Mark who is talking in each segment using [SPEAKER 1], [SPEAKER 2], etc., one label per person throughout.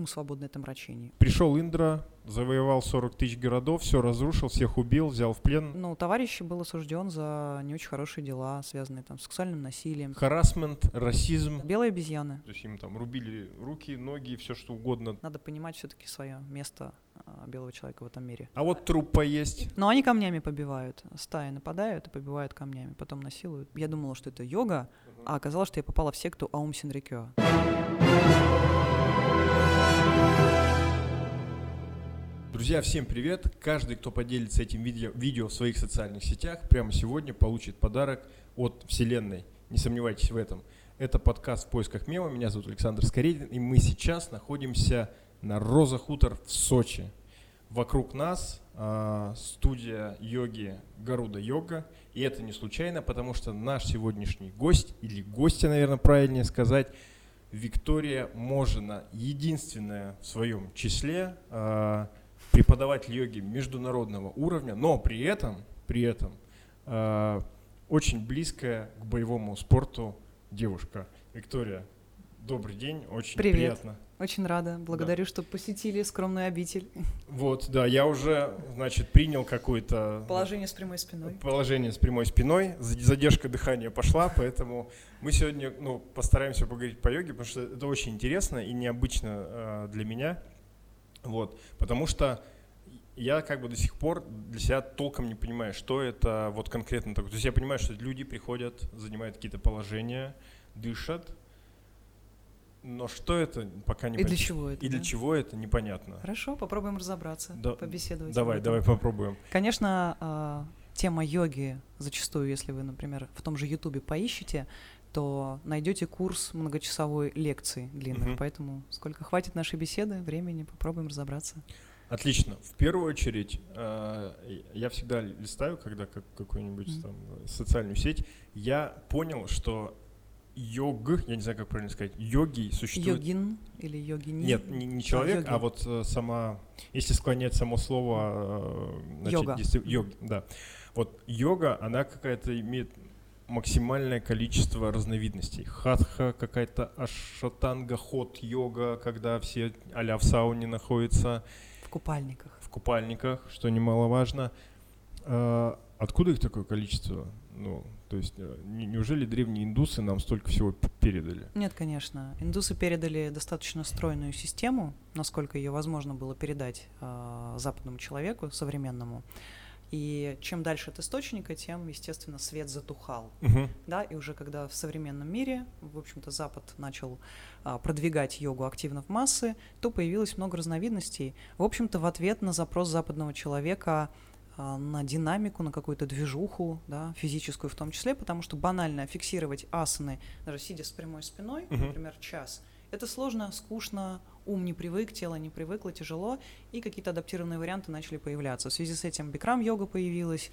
[SPEAKER 1] ум свободный от омрачений.
[SPEAKER 2] Пришел Индра, завоевал 40 тысяч городов, все разрушил, всех убил, взял в плен.
[SPEAKER 1] Ну, товарищ был осужден за не очень хорошие дела, связанные там с сексуальным насилием.
[SPEAKER 2] Харасмент, расизм.
[SPEAKER 1] Белые обезьяны.
[SPEAKER 2] То есть им там рубили руки, ноги, все что угодно.
[SPEAKER 1] Надо понимать все-таки свое место а, белого человека в этом мире.
[SPEAKER 2] А вот труп поесть.
[SPEAKER 1] Но они камнями побивают. Стаи нападают и побивают камнями, потом насилуют. Я думала, что это йога, а оказалось, что я попала в секту Аум Синрикё.
[SPEAKER 2] Друзья, всем привет! Каждый, кто поделится этим видео, видео в своих социальных сетях, прямо сегодня получит подарок от Вселенной. Не сомневайтесь в этом. Это подкаст «В поисках мема». Меня зовут Александр Скоредин, и мы сейчас находимся на Роза Хутор в Сочи. Вокруг нас э, студия йоги Гаруда Йога. И это не случайно, потому что наш сегодняшний гость, или гостья, наверное, правильнее сказать, Виктория Можина, единственная в своем числе э, преподаватель йоги международного уровня, но при этом, при этом э, очень близкая к боевому спорту девушка. Виктория, добрый день, очень
[SPEAKER 1] Привет.
[SPEAKER 2] приятно.
[SPEAKER 1] Очень рада. Благодарю, что посетили скромную обитель.
[SPEAKER 2] Вот, да, я уже, значит, принял какое-то
[SPEAKER 1] Положение с прямой спиной.
[SPEAKER 2] положение с прямой спиной, за- задержка дыхания пошла, поэтому мы сегодня, ну, постараемся поговорить по йоге, потому что это очень интересно и необычно э, для меня, вот, потому что я как бы до сих пор для себя толком не понимаю, что это вот конкретно такое. То есть я понимаю, что люди приходят, занимают какие-то положения, дышат, но что это, пока не
[SPEAKER 1] И для чего это?
[SPEAKER 2] И для
[SPEAKER 1] да?
[SPEAKER 2] чего это, непонятно.
[SPEAKER 1] Хорошо, попробуем разобраться,
[SPEAKER 2] Да-
[SPEAKER 1] побеседовать. об
[SPEAKER 2] Давай, давай попробуем.
[SPEAKER 1] Конечно, а, тема йоги зачастую, если вы, например, в том же Ютубе поищете, то найдете курс многочасовой лекции длинной.
[SPEAKER 2] Мгм.
[SPEAKER 1] Поэтому сколько хватит нашей беседы, времени, попробуем разобраться.
[SPEAKER 2] Отлично. В первую очередь, э, я всегда листаю, когда как, какую-нибудь
[SPEAKER 1] Мгм.
[SPEAKER 2] там социальную сеть, я понял, что йог, я не знаю, как правильно сказать, йоги существует...
[SPEAKER 1] Йогин или йогини?
[SPEAKER 2] Нет, не, не человек,
[SPEAKER 1] йоги.
[SPEAKER 2] а вот э, сама, если склонять само слово, э, значит,
[SPEAKER 1] Йога.
[SPEAKER 2] дисци- йог, да. Вот йога, она какая-то имеет максимальное количество разновидностей. Хатха, какая-то аштанга, ход йога, когда все а в сауне находятся
[SPEAKER 1] В купальниках.
[SPEAKER 2] в купальниках, что немаловажно. А, Откуда их такое количество? Ну, то есть, э, не- неужели древние индусы нам столько всего передали?
[SPEAKER 1] Нет, конечно. Индусы передали достаточно стройную систему, насколько ее возможно было передать а, западному человеку, современному. И чем дальше от источника, тем, естественно, свет затухал. Да, и уже когда в современном мире, в общем-то, Запад начал а, продвигать йогу активно в массы, то появилось много разновидностей. В общем-то, в ответ на запрос западного человека а, на динамику, на какую-то движуху, да, физическую в том числе, потому что банально фиксировать асаны, даже сидя с прямой спиной,
[SPEAKER 2] Мгм.
[SPEAKER 1] например, час, это сложно, скучно, ум не привык, тело не привыкло, тяжело, и какие-то адаптированные варианты начали появляться. В связи с этим бикрам-йога появилась,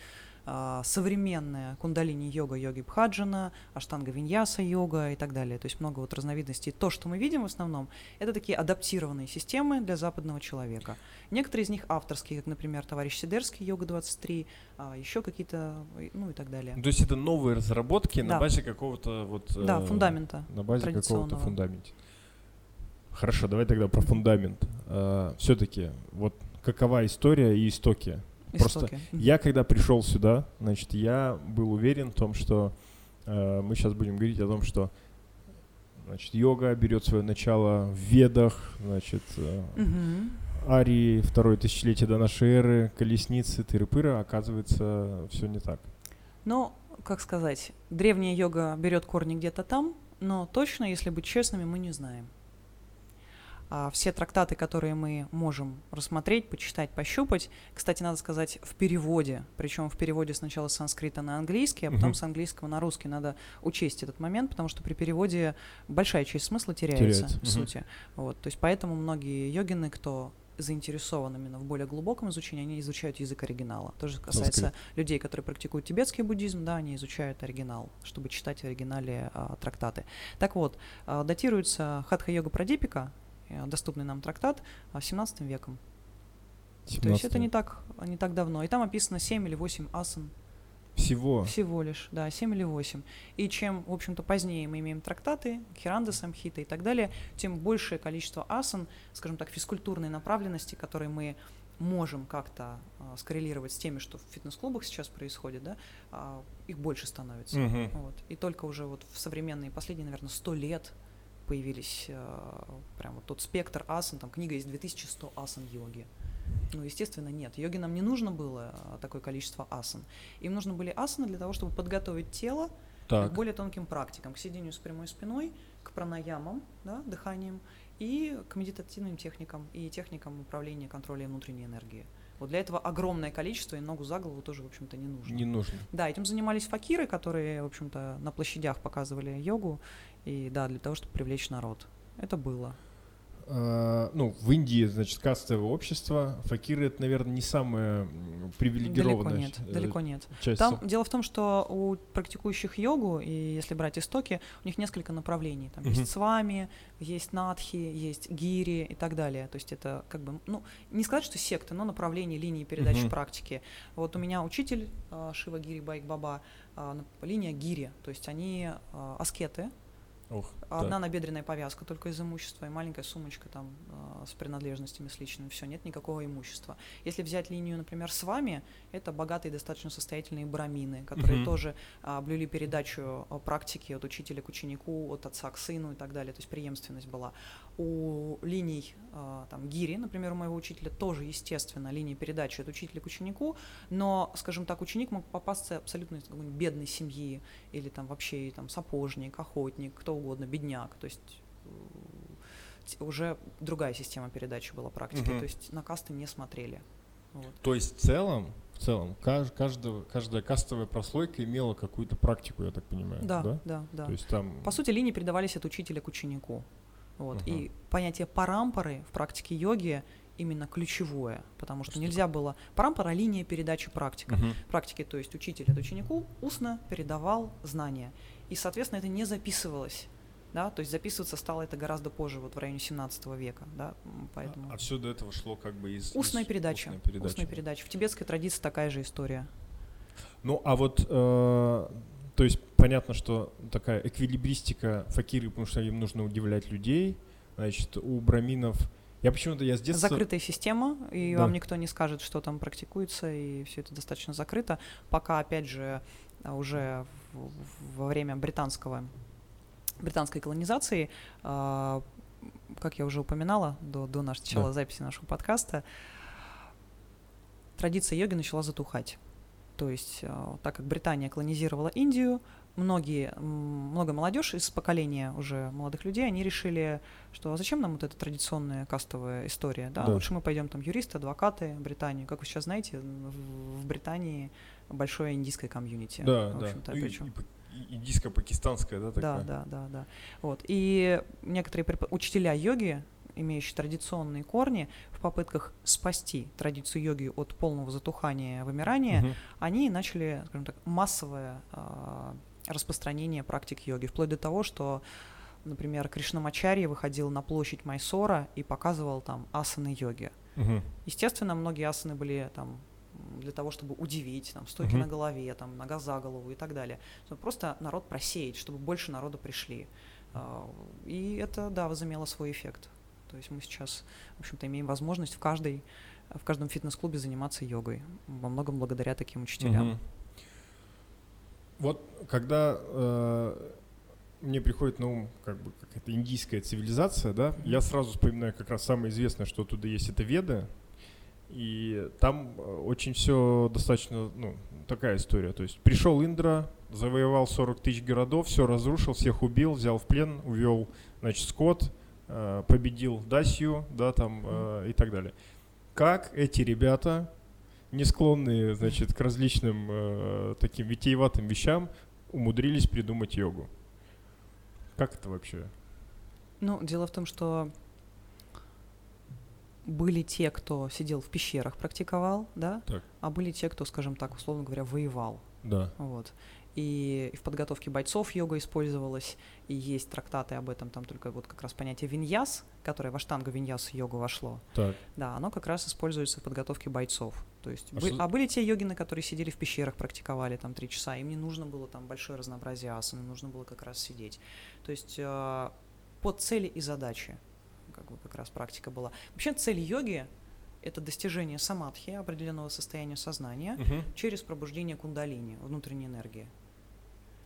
[SPEAKER 1] а, современная кундалини-йога, йоги Бхаджана, аштанга виньяса йога и так далее. То есть много вот разновидностей. То, что мы видим в основном, это такие адаптированные системы для западного человека. Некоторые из них авторские, как, например, товарищ Сидерский, йога 23, а еще какие-то, ну и так далее.
[SPEAKER 2] То есть это новые разработки на
[SPEAKER 1] Да.
[SPEAKER 2] базе какого-то вот...
[SPEAKER 1] Да,
[SPEAKER 2] э,
[SPEAKER 1] фундамента.
[SPEAKER 2] На базе какого-то фундамента. Хорошо, давай тогда про фундамент. Все-таки, вот какова история и истоки? Просто
[SPEAKER 1] Истоки. Мгм.
[SPEAKER 2] Я, когда пришел сюда, значит, я был уверен в том, что э, мы сейчас будем говорить о том, что значит, йога берет свое начало в Ведах, значит, э,
[SPEAKER 1] Мгм.
[SPEAKER 2] Арии, второе тысячелетие до нашей эры, колесницы, тыры-пыры, оказывается, все не так.
[SPEAKER 1] Ну, как сказать, древняя йога берет корни где-то там, но точно, если быть честными, мы не знаем. А все трактаты, которые мы можем рассмотреть, почитать, пощупать, кстати, надо сказать, в переводе, причем в переводе сначала с санскрита на английский, а потом
[SPEAKER 2] Мгм.
[SPEAKER 1] с английского на русский. Надо учесть этот момент, потому что при переводе большая часть смысла теряется,
[SPEAKER 2] Теряется,
[SPEAKER 1] в
[SPEAKER 2] мгм.
[SPEAKER 1] сути. Вот, то есть поэтому многие йогины, кто заинтересован именно в более глубоком изучении, они изучают язык оригинала. Тоже касается
[SPEAKER 2] Санскрит.
[SPEAKER 1] людей, которые практикуют тибетский буддизм, да, они изучают оригинал, чтобы читать в оригинале а, трактаты. Так вот, а, датируется Хатха-йога Прадипика, доступный нам трактат, а, 17 веком. То есть это
[SPEAKER 2] 17
[SPEAKER 1] не так, не так давно. И там описано 7 или 8 асан.
[SPEAKER 2] Всего.
[SPEAKER 1] Всего лишь, да, 7 или 8. И чем, в общем-то, позднее мы имеем трактаты, хиранда, самхита и так далее, тем большее количество асан, скажем так, физкультурной направленности, которые мы можем как-то а, скоррелировать с теми, что в фитнес-клубах сейчас происходит, да, а, их больше становится.
[SPEAKER 2] Мгм.
[SPEAKER 1] Вот. И только уже вот в современные последние, наверное, 100 лет появились а, прям вот тот спектр асан, там книга есть 2100 асан йоги. Ну, естественно, нет. Йоге нам не нужно было а, такое количество асан. Им нужны были асаны для того, чтобы подготовить тело
[SPEAKER 2] Так.
[SPEAKER 1] к более тонким практикам, к сидению с прямой спиной, к пранаямам, да, дыханием, и к медитативным техникам и техникам управления контроля внутренней энергии. Вот для этого огромное количество, и ногу за голову тоже, в общем-то, не нужно.
[SPEAKER 2] Не нужно.
[SPEAKER 1] Да, этим занимались факиры, которые, в общем-то, на площадях показывали йогу, и да, для того, чтобы привлечь народ. Это было.
[SPEAKER 2] А, ну, в Индии, значит, кастовое общество. Факиры это, наверное, не самая м,
[SPEAKER 1] Далеко нет,
[SPEAKER 2] э,
[SPEAKER 1] далеко нет.
[SPEAKER 2] часть.
[SPEAKER 1] Там дело в том, что у практикующих йогу, и если брать истоки, у них несколько направлений. Там
[SPEAKER 2] Мгм.
[SPEAKER 1] есть свами, есть надхи, есть гири и так далее. То есть это как бы, ну, не сказать, что секта, но направление линии передачи
[SPEAKER 2] Мгм.
[SPEAKER 1] практики. Вот у меня учитель а, Шива Гири Байк Баба, а, линия гири, то есть они аскеты,
[SPEAKER 2] Ох,
[SPEAKER 1] Одна набедренная повязка только из имущества и маленькая сумочка там а, с принадлежностями, с личным. Все, нет никакого имущества. Если взять линию, например, с вами, это богатые, достаточно состоятельные брамины, которые
[SPEAKER 2] Мгм.
[SPEAKER 1] тоже а, блюли передачу а, практики от учителя к ученику, от отца к сыну и так далее. То есть преемственность была. У линий а, там гири, например, у моего учителя тоже, естественно, линия передачи от учителя к ученику, но, скажем так, ученик мог попасться абсолютно из какой-нибудь бедной семьи или там вообще там сапожник, охотник, кто угодно, бедняк. То есть э, уже другая система передачи была практики,
[SPEAKER 2] Мгм.
[SPEAKER 1] то есть на касты не смотрели. Вот.
[SPEAKER 2] То есть в целом, в целом, кажд- каждого, каждая кастовая прослойка имела какую-то практику, я так понимаю.
[SPEAKER 1] Да, да, да.
[SPEAKER 2] То есть там.
[SPEAKER 1] По сути, линии передавались от учителя к ученику. Вот.
[SPEAKER 2] Ага.
[SPEAKER 1] И понятие парампоры в практике йоги именно ключевое, потому что
[SPEAKER 2] Что
[SPEAKER 1] нельзя было... Парампора — линия передачи практика.
[SPEAKER 2] Мгм.
[SPEAKER 1] практики, то есть учитель от ученику устно передавал знания. И, соответственно, это не записывалось. Да? То есть записываться стало это гораздо позже, вот в районе 17 века. Да? М, Поэтому...
[SPEAKER 2] А, все до этого шло как бы из.
[SPEAKER 1] Устная
[SPEAKER 2] из-
[SPEAKER 1] передача.
[SPEAKER 2] устной передачи.
[SPEAKER 1] Устная передача. В тибетской традиции такая же история.
[SPEAKER 2] Ну, а вот, э, то есть понятно, что такая эквилибристика факиры, потому что им нужно удивлять людей, значит, у браминов, я почему-то, я с детства...
[SPEAKER 1] Закрытая система, и
[SPEAKER 2] Да.
[SPEAKER 1] вам никто не скажет, что там практикуется, и все это достаточно закрыто. Пока, опять же, а, уже во время британского, британской колонизации, а, как я уже упоминала до, до начала
[SPEAKER 2] Да.
[SPEAKER 1] записи нашего подкаста, традиция йоги начала затухать. То есть, а, так как Британия колонизировала Индию, многие, много молодежь из поколения уже молодых людей, они решили, что а зачем нам вот эта традиционная кастовая история, да,
[SPEAKER 2] Да.
[SPEAKER 1] лучше мы пойдем там юристы, адвокаты, Британию. Как вы сейчас знаете, в, Британии большое индийское комьюнити.
[SPEAKER 2] Да,
[SPEAKER 1] в
[SPEAKER 2] да.
[SPEAKER 1] общем-то,
[SPEAKER 2] Ну, и- и па- и- Индийско-пакистанская, да, такая?
[SPEAKER 1] Да, да, да, да. Вот. И некоторые препо- учителя йоги, имеющие традиционные корни, в попытках спасти традицию йоги от полного затухания, вымирания,
[SPEAKER 2] Мгм.
[SPEAKER 1] они начали, скажем так, массовое а, распространение практик йоги, вплоть до того, что, например, Кришнамачарья выходил на площадь Майсора и показывал там асаны йоги.
[SPEAKER 2] Мгм.
[SPEAKER 1] Естественно, многие асаны были там для того, чтобы удивить, там, стойки
[SPEAKER 2] Мгм.
[SPEAKER 1] на голове, там, нога за голову и так далее. Просто народ просеять, чтобы больше народа пришли. А, И это, да, возымело свой эффект. То есть мы сейчас, в общем-то, имеем возможность в каждой в каждом фитнес-клубе заниматься йогой. Во многом благодаря таким учителям.
[SPEAKER 2] Мгм. Вот когда э, мне приходит на ум как бы какая-то индийская цивилизация, да, я сразу вспоминаю как раз самое известное, что оттуда есть, это Веды. И там э, очень все достаточно, ну, такая история. То есть пришел Индра, завоевал 40 тысяч городов, все разрушил, всех убил, взял в плен, увел, значит, скот, э, победил Дасью, да, там, э, и так далее. Как эти ребята, не склонные, значит, к различным э, таким витиеватым вещам, умудрились придумать йогу? Как это вообще?
[SPEAKER 1] Ну, дело в том, что были те, кто сидел в пещерах, практиковал, да,
[SPEAKER 2] Так.
[SPEAKER 1] а были те, кто, скажем так, условно говоря, воевал.
[SPEAKER 2] Да.
[SPEAKER 1] Вот. и, в подготовке бойцов йога использовалась, и есть трактаты об этом, там только вот как раз понятие виньяс, которое в аштангу виньяс йога вошло.
[SPEAKER 2] Так.
[SPEAKER 1] Да, оно как раз используется в подготовке бойцов. То есть,
[SPEAKER 2] А
[SPEAKER 1] бы-
[SPEAKER 2] что-
[SPEAKER 1] а были те йогины, которые сидели в пещерах, практиковали там три часа, им не нужно было там большое разнообразие асан, им нужно было как раз сидеть. То есть э, под цели и задачи как бы как раз практика была. Вообще цель йоги — это достижение самадхи, определенного состояния сознания,
[SPEAKER 2] Мгм.
[SPEAKER 1] через пробуждение кундалини, внутренней энергии.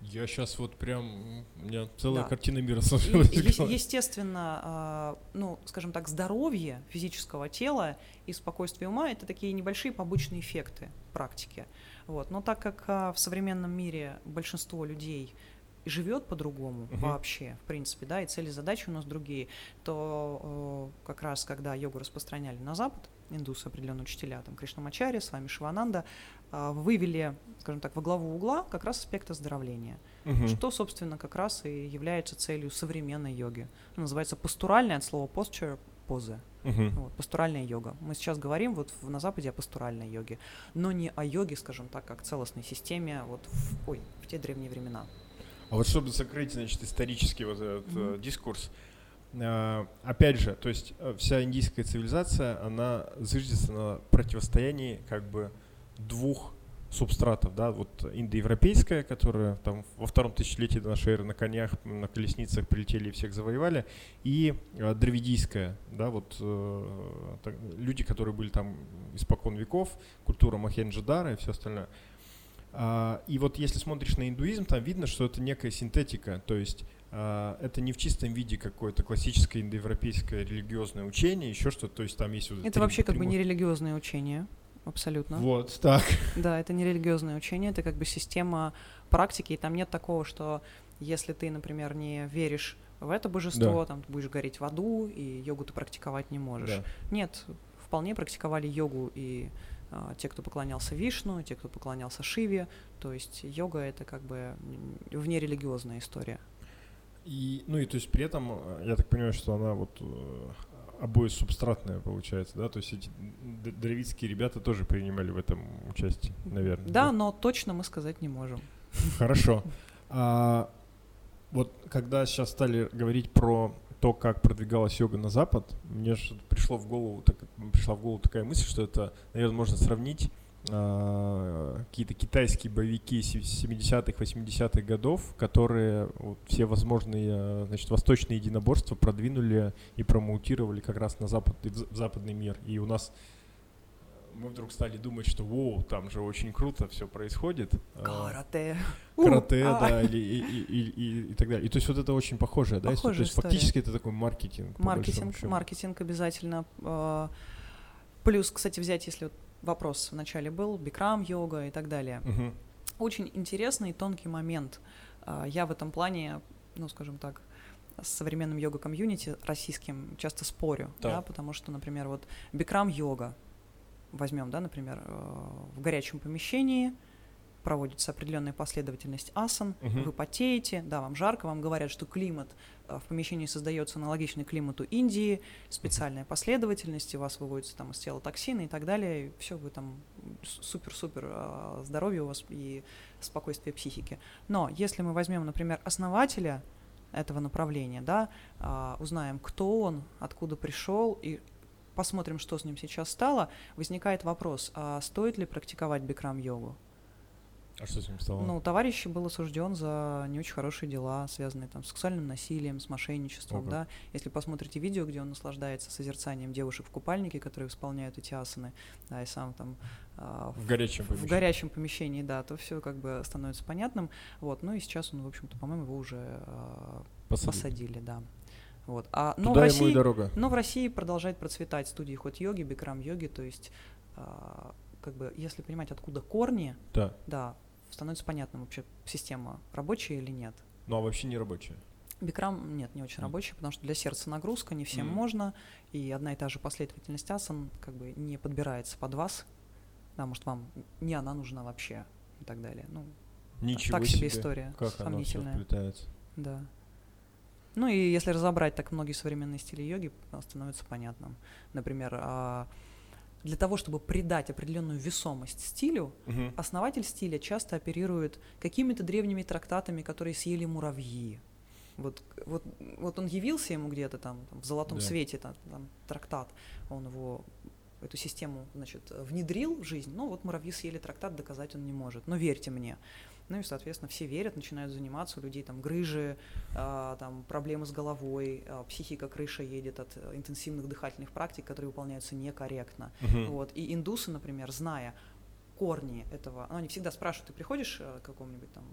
[SPEAKER 2] Я сейчас вот прям, у меня целая
[SPEAKER 1] Да.
[SPEAKER 2] картина мира сложилась.
[SPEAKER 1] е- естественно, а, ну, скажем так, здоровье физического тела и спокойствие ума — это такие небольшие побочные эффекты практики. Вот. Но так как а, в современном мире большинство людей живет по-другому
[SPEAKER 2] Мгм.
[SPEAKER 1] вообще, в принципе, да, и цели и задачи у нас другие, то э, как раз когда йогу распространяли на Запад, индусы, определенные учителя, там, Кришнамачари, с вами Шивананда, а, вывели, скажем так, во главу угла как раз аспект оздоровления.
[SPEAKER 2] Мгм.
[SPEAKER 1] Что, собственно, как раз и является целью современной йоги. Она называется постуральная от слова posture позы.
[SPEAKER 2] Мгм.
[SPEAKER 1] Вот, постуральная йога. Мы сейчас говорим вот в- на Западе о постуральной йоге, но не о йоге, скажем так, как целостной системе вот в, ой, в те древние времена.
[SPEAKER 2] А вот чтобы закрыть, значит, исторический вот этот
[SPEAKER 1] Мгм.
[SPEAKER 2] дискурс, э, опять же, то есть э, вся индийская цивилизация, она зиждется на противостоянии как бы двух субстратов, да, вот индоевропейская, которая там во втором тысячелетии до нашей эры на конях, на колесницах прилетели и всех завоевали, и э, дравидийская, да, вот э, так- люди, которые были там испокон веков, культура Махенджадара и все остальное. А, И вот если смотришь на индуизм, там видно, что это некая синтетика, то есть а, это не в чистом виде какое-то классическое индоевропейское религиозное учение, еще что-то, то есть там есть вот
[SPEAKER 1] Это
[SPEAKER 2] три-
[SPEAKER 1] вообще как бы не религиозное учение, абсолютно.
[SPEAKER 2] Вот, так.
[SPEAKER 1] Да, это не религиозное учение, это как бы система практики, и там нет такого, что если ты, например, не веришь в это божество,
[SPEAKER 2] Да.
[SPEAKER 1] там ты будешь гореть в аду, и йогу ты практиковать не можешь.
[SPEAKER 2] Да.
[SPEAKER 1] Нет, вполне практиковали йогу и те, кто поклонялся Вишну, те, кто поклонялся Шиве. То есть йога это как бы внерелигиозная история.
[SPEAKER 2] И, ну и то есть при этом, э, я так понимаю, что она вот э, обои субстратная получается, да, то есть эти д- дравидские ребята тоже принимали в этом участие, наверное.
[SPEAKER 1] Да, но точно мы сказать не можем.
[SPEAKER 2] Хорошо. А, вот когда сейчас стали говорить про то, как продвигалась йога на Запад, мне пришло в голову, так, пришла в голову такая мысль, что это, наверное, можно сравнить а, какие-то китайские боевики се- 70-х, 80-х годов, которые вот, все возможные а, значит, восточные единоборства продвинули и промоутировали как раз на запад, в западный мир. И у нас мы вдруг стали думать, что воу, там же очень круто все происходит. А,
[SPEAKER 1] Карате.
[SPEAKER 2] карате,
[SPEAKER 1] а.
[SPEAKER 2] да, или, и, и- и- и- и так далее. И то есть вот это очень похожее, да?
[SPEAKER 1] Похожая
[SPEAKER 2] То есть
[SPEAKER 1] история.
[SPEAKER 2] фактически это такой маркетинг.
[SPEAKER 1] Маркетинг, маркетинг обязательно. А, Плюс, кстати, взять, если вот вопрос вначале был, бикрам, йога и так далее.
[SPEAKER 2] Мгм.
[SPEAKER 1] Очень интересный и тонкий момент. А, Я в этом плане, ну, скажем так, с современным йога-комьюнити российским часто спорю,
[SPEAKER 2] Да.
[SPEAKER 1] да, потому что, например, вот бикрам-йога, возьмем, да, например, э, в горячем помещении проводится определенная последовательность асан,
[SPEAKER 2] Мгм.
[SPEAKER 1] вы потеете, да, вам жарко, вам говорят, что климат э, в помещении создается аналогичный климату Индии, специальная последовательность, и у вас выводятся там из тела токсины и так далее, все, вы там супер-супер э, здоровье у вас и спокойствие психики. Но если мы возьмем, например, основателя этого направления, да, узнаем, кто он, откуда пришел и посмотрим, что с ним сейчас стало, возникает вопрос, а стоит ли практиковать бикрам-йогу?
[SPEAKER 2] А что с ним стало?
[SPEAKER 1] Ну, товарищ был осужден за не очень хорошие дела, связанные там с сексуальным насилием, с мошенничеством,
[SPEAKER 2] Ого.
[SPEAKER 1] да. Если посмотрите видео, где он наслаждается созерцанием девушек в купальнике, которые исполняют эти асаны, да, и сам там а,
[SPEAKER 2] в горячем
[SPEAKER 1] в
[SPEAKER 2] помещении.
[SPEAKER 1] горячем помещении, да, то все как бы становится понятным. Вот, ну и сейчас он, в общем-то, по-моему, его уже а,
[SPEAKER 2] Посадили.
[SPEAKER 1] посадили, да. Вот. А, но, в
[SPEAKER 2] Туда ему и
[SPEAKER 1] России,
[SPEAKER 2] дорога.
[SPEAKER 1] но в России продолжает процветать студии ход йоги, бикрам йоги, то есть а, как бы если понимать, откуда корни,
[SPEAKER 2] Да.
[SPEAKER 1] да, становится понятным вообще система рабочая или нет.
[SPEAKER 2] Ну а вообще не рабочая.
[SPEAKER 1] Бикрам нет, не очень
[SPEAKER 2] Мгм.
[SPEAKER 1] рабочий, потому что для сердца нагрузка, не всем
[SPEAKER 2] Мгм.
[SPEAKER 1] можно, и одна и та же последовательность асан как бы не подбирается под вас, потому что вам не она нужна вообще и так далее. Ну,
[SPEAKER 2] Ничего
[SPEAKER 1] так себе история,
[SPEAKER 2] Как оно все
[SPEAKER 1] сомнительная.
[SPEAKER 2] вплетается.
[SPEAKER 1] Да. Ну и если разобрать так многие современные стили йоги, а, становится понятным. Например, а, для того, чтобы придать определенную весомость стилю,
[SPEAKER 2] Мгм.
[SPEAKER 1] основатель стиля часто оперирует какими-то древними трактатами, которые съели муравьи. Вот, вот, вот он явился ему где-то там, там в золотом
[SPEAKER 2] Да.
[SPEAKER 1] свете, там, там трактат, он его эту систему, значит, внедрил в жизнь, ну вот муравьи съели трактат, доказать он не может, но верьте мне. Ну и, соответственно, все верят, начинают заниматься, у людей там грыжи, а, там проблемы с головой, а, психика крыша едет от э, интенсивных дыхательных практик, которые выполняются некорректно.
[SPEAKER 2] Мгм.
[SPEAKER 1] Вот. И индусы, например, зная корни этого, ну, они всегда спрашивают, ты приходишь э, к какому-нибудь там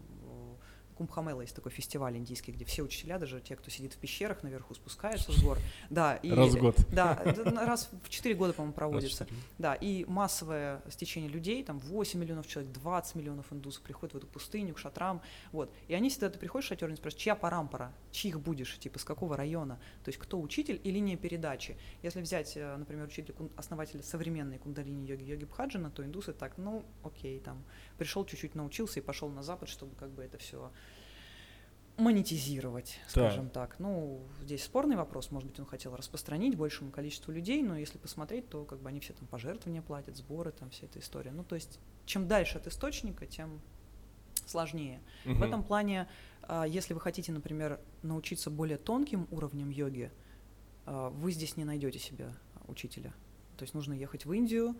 [SPEAKER 1] Кумбхамела есть такой фестиваль индийский, где все учителя, даже те, кто сидит в пещерах наверху, спускаются с гор. Да, и,
[SPEAKER 2] Раз в год.
[SPEAKER 1] Да, раз в 4 года, по-моему,
[SPEAKER 2] в
[SPEAKER 1] проводится. Да, и массовое стечение людей, там 8 миллионов человек, 20 миллионов индусов приходят в эту пустыню, к шатрам, вот. И они всегда, ты приходишь в шатер, они спрашивают, чья парампара, чьих будешь, типа, с какого района, то есть кто учитель и линия передачи. Если взять, э, например, учителя, основателя современной кундалини-йоги, йоги Бхаджана, то индусы так, ну, окей, там, пришел чуть-чуть научился и пошел на запад, чтобы как бы это все монетизировать, скажем так. Ну, здесь спорный вопрос, может быть, он хотел распространить большему количеству людей, но если посмотреть, то как бы они все там пожертвования платят, сборы, там вся эта история. Ну, то есть, чем дальше от источника, тем сложнее. В
[SPEAKER 2] Мгм.
[SPEAKER 1] этом плане, а, если вы хотите, например, научиться более тонким уровням йоги, а, вы здесь не найдете себе учителя. То есть нужно ехать в Индию,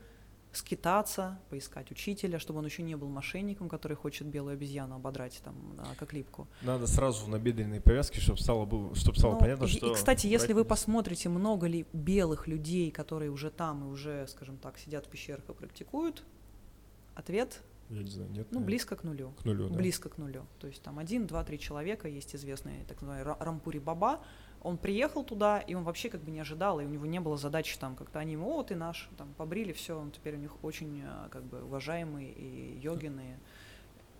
[SPEAKER 1] скитаться, поискать учителя, чтобы он еще не был мошенником, который хочет белую обезьяну ободрать там а, как липку.
[SPEAKER 2] Надо сразу на бедренные повязки, чтобы стало, было, чтобы стало
[SPEAKER 1] Ну,
[SPEAKER 2] понятно,
[SPEAKER 1] и,
[SPEAKER 2] что...
[SPEAKER 1] и, кстати, если вы посмотрите, много ли белых людей, которые уже там и уже, скажем так, сидят в пещерах и практикуют, ответ,
[SPEAKER 2] Я не знаю, нет?
[SPEAKER 1] ну,
[SPEAKER 2] наверное.
[SPEAKER 1] близко к нулю.
[SPEAKER 2] К нулю, да.
[SPEAKER 1] близко к нулю. То есть там один, два, три человека, есть известный так называемый Ра- Рампури Баба, он приехал туда, и он вообще как бы не ожидал, и у него не было задачи там как-то они ему, о, ты наш, там побрили, все, он теперь у них очень э, как бы уважаемый и йогин, и э,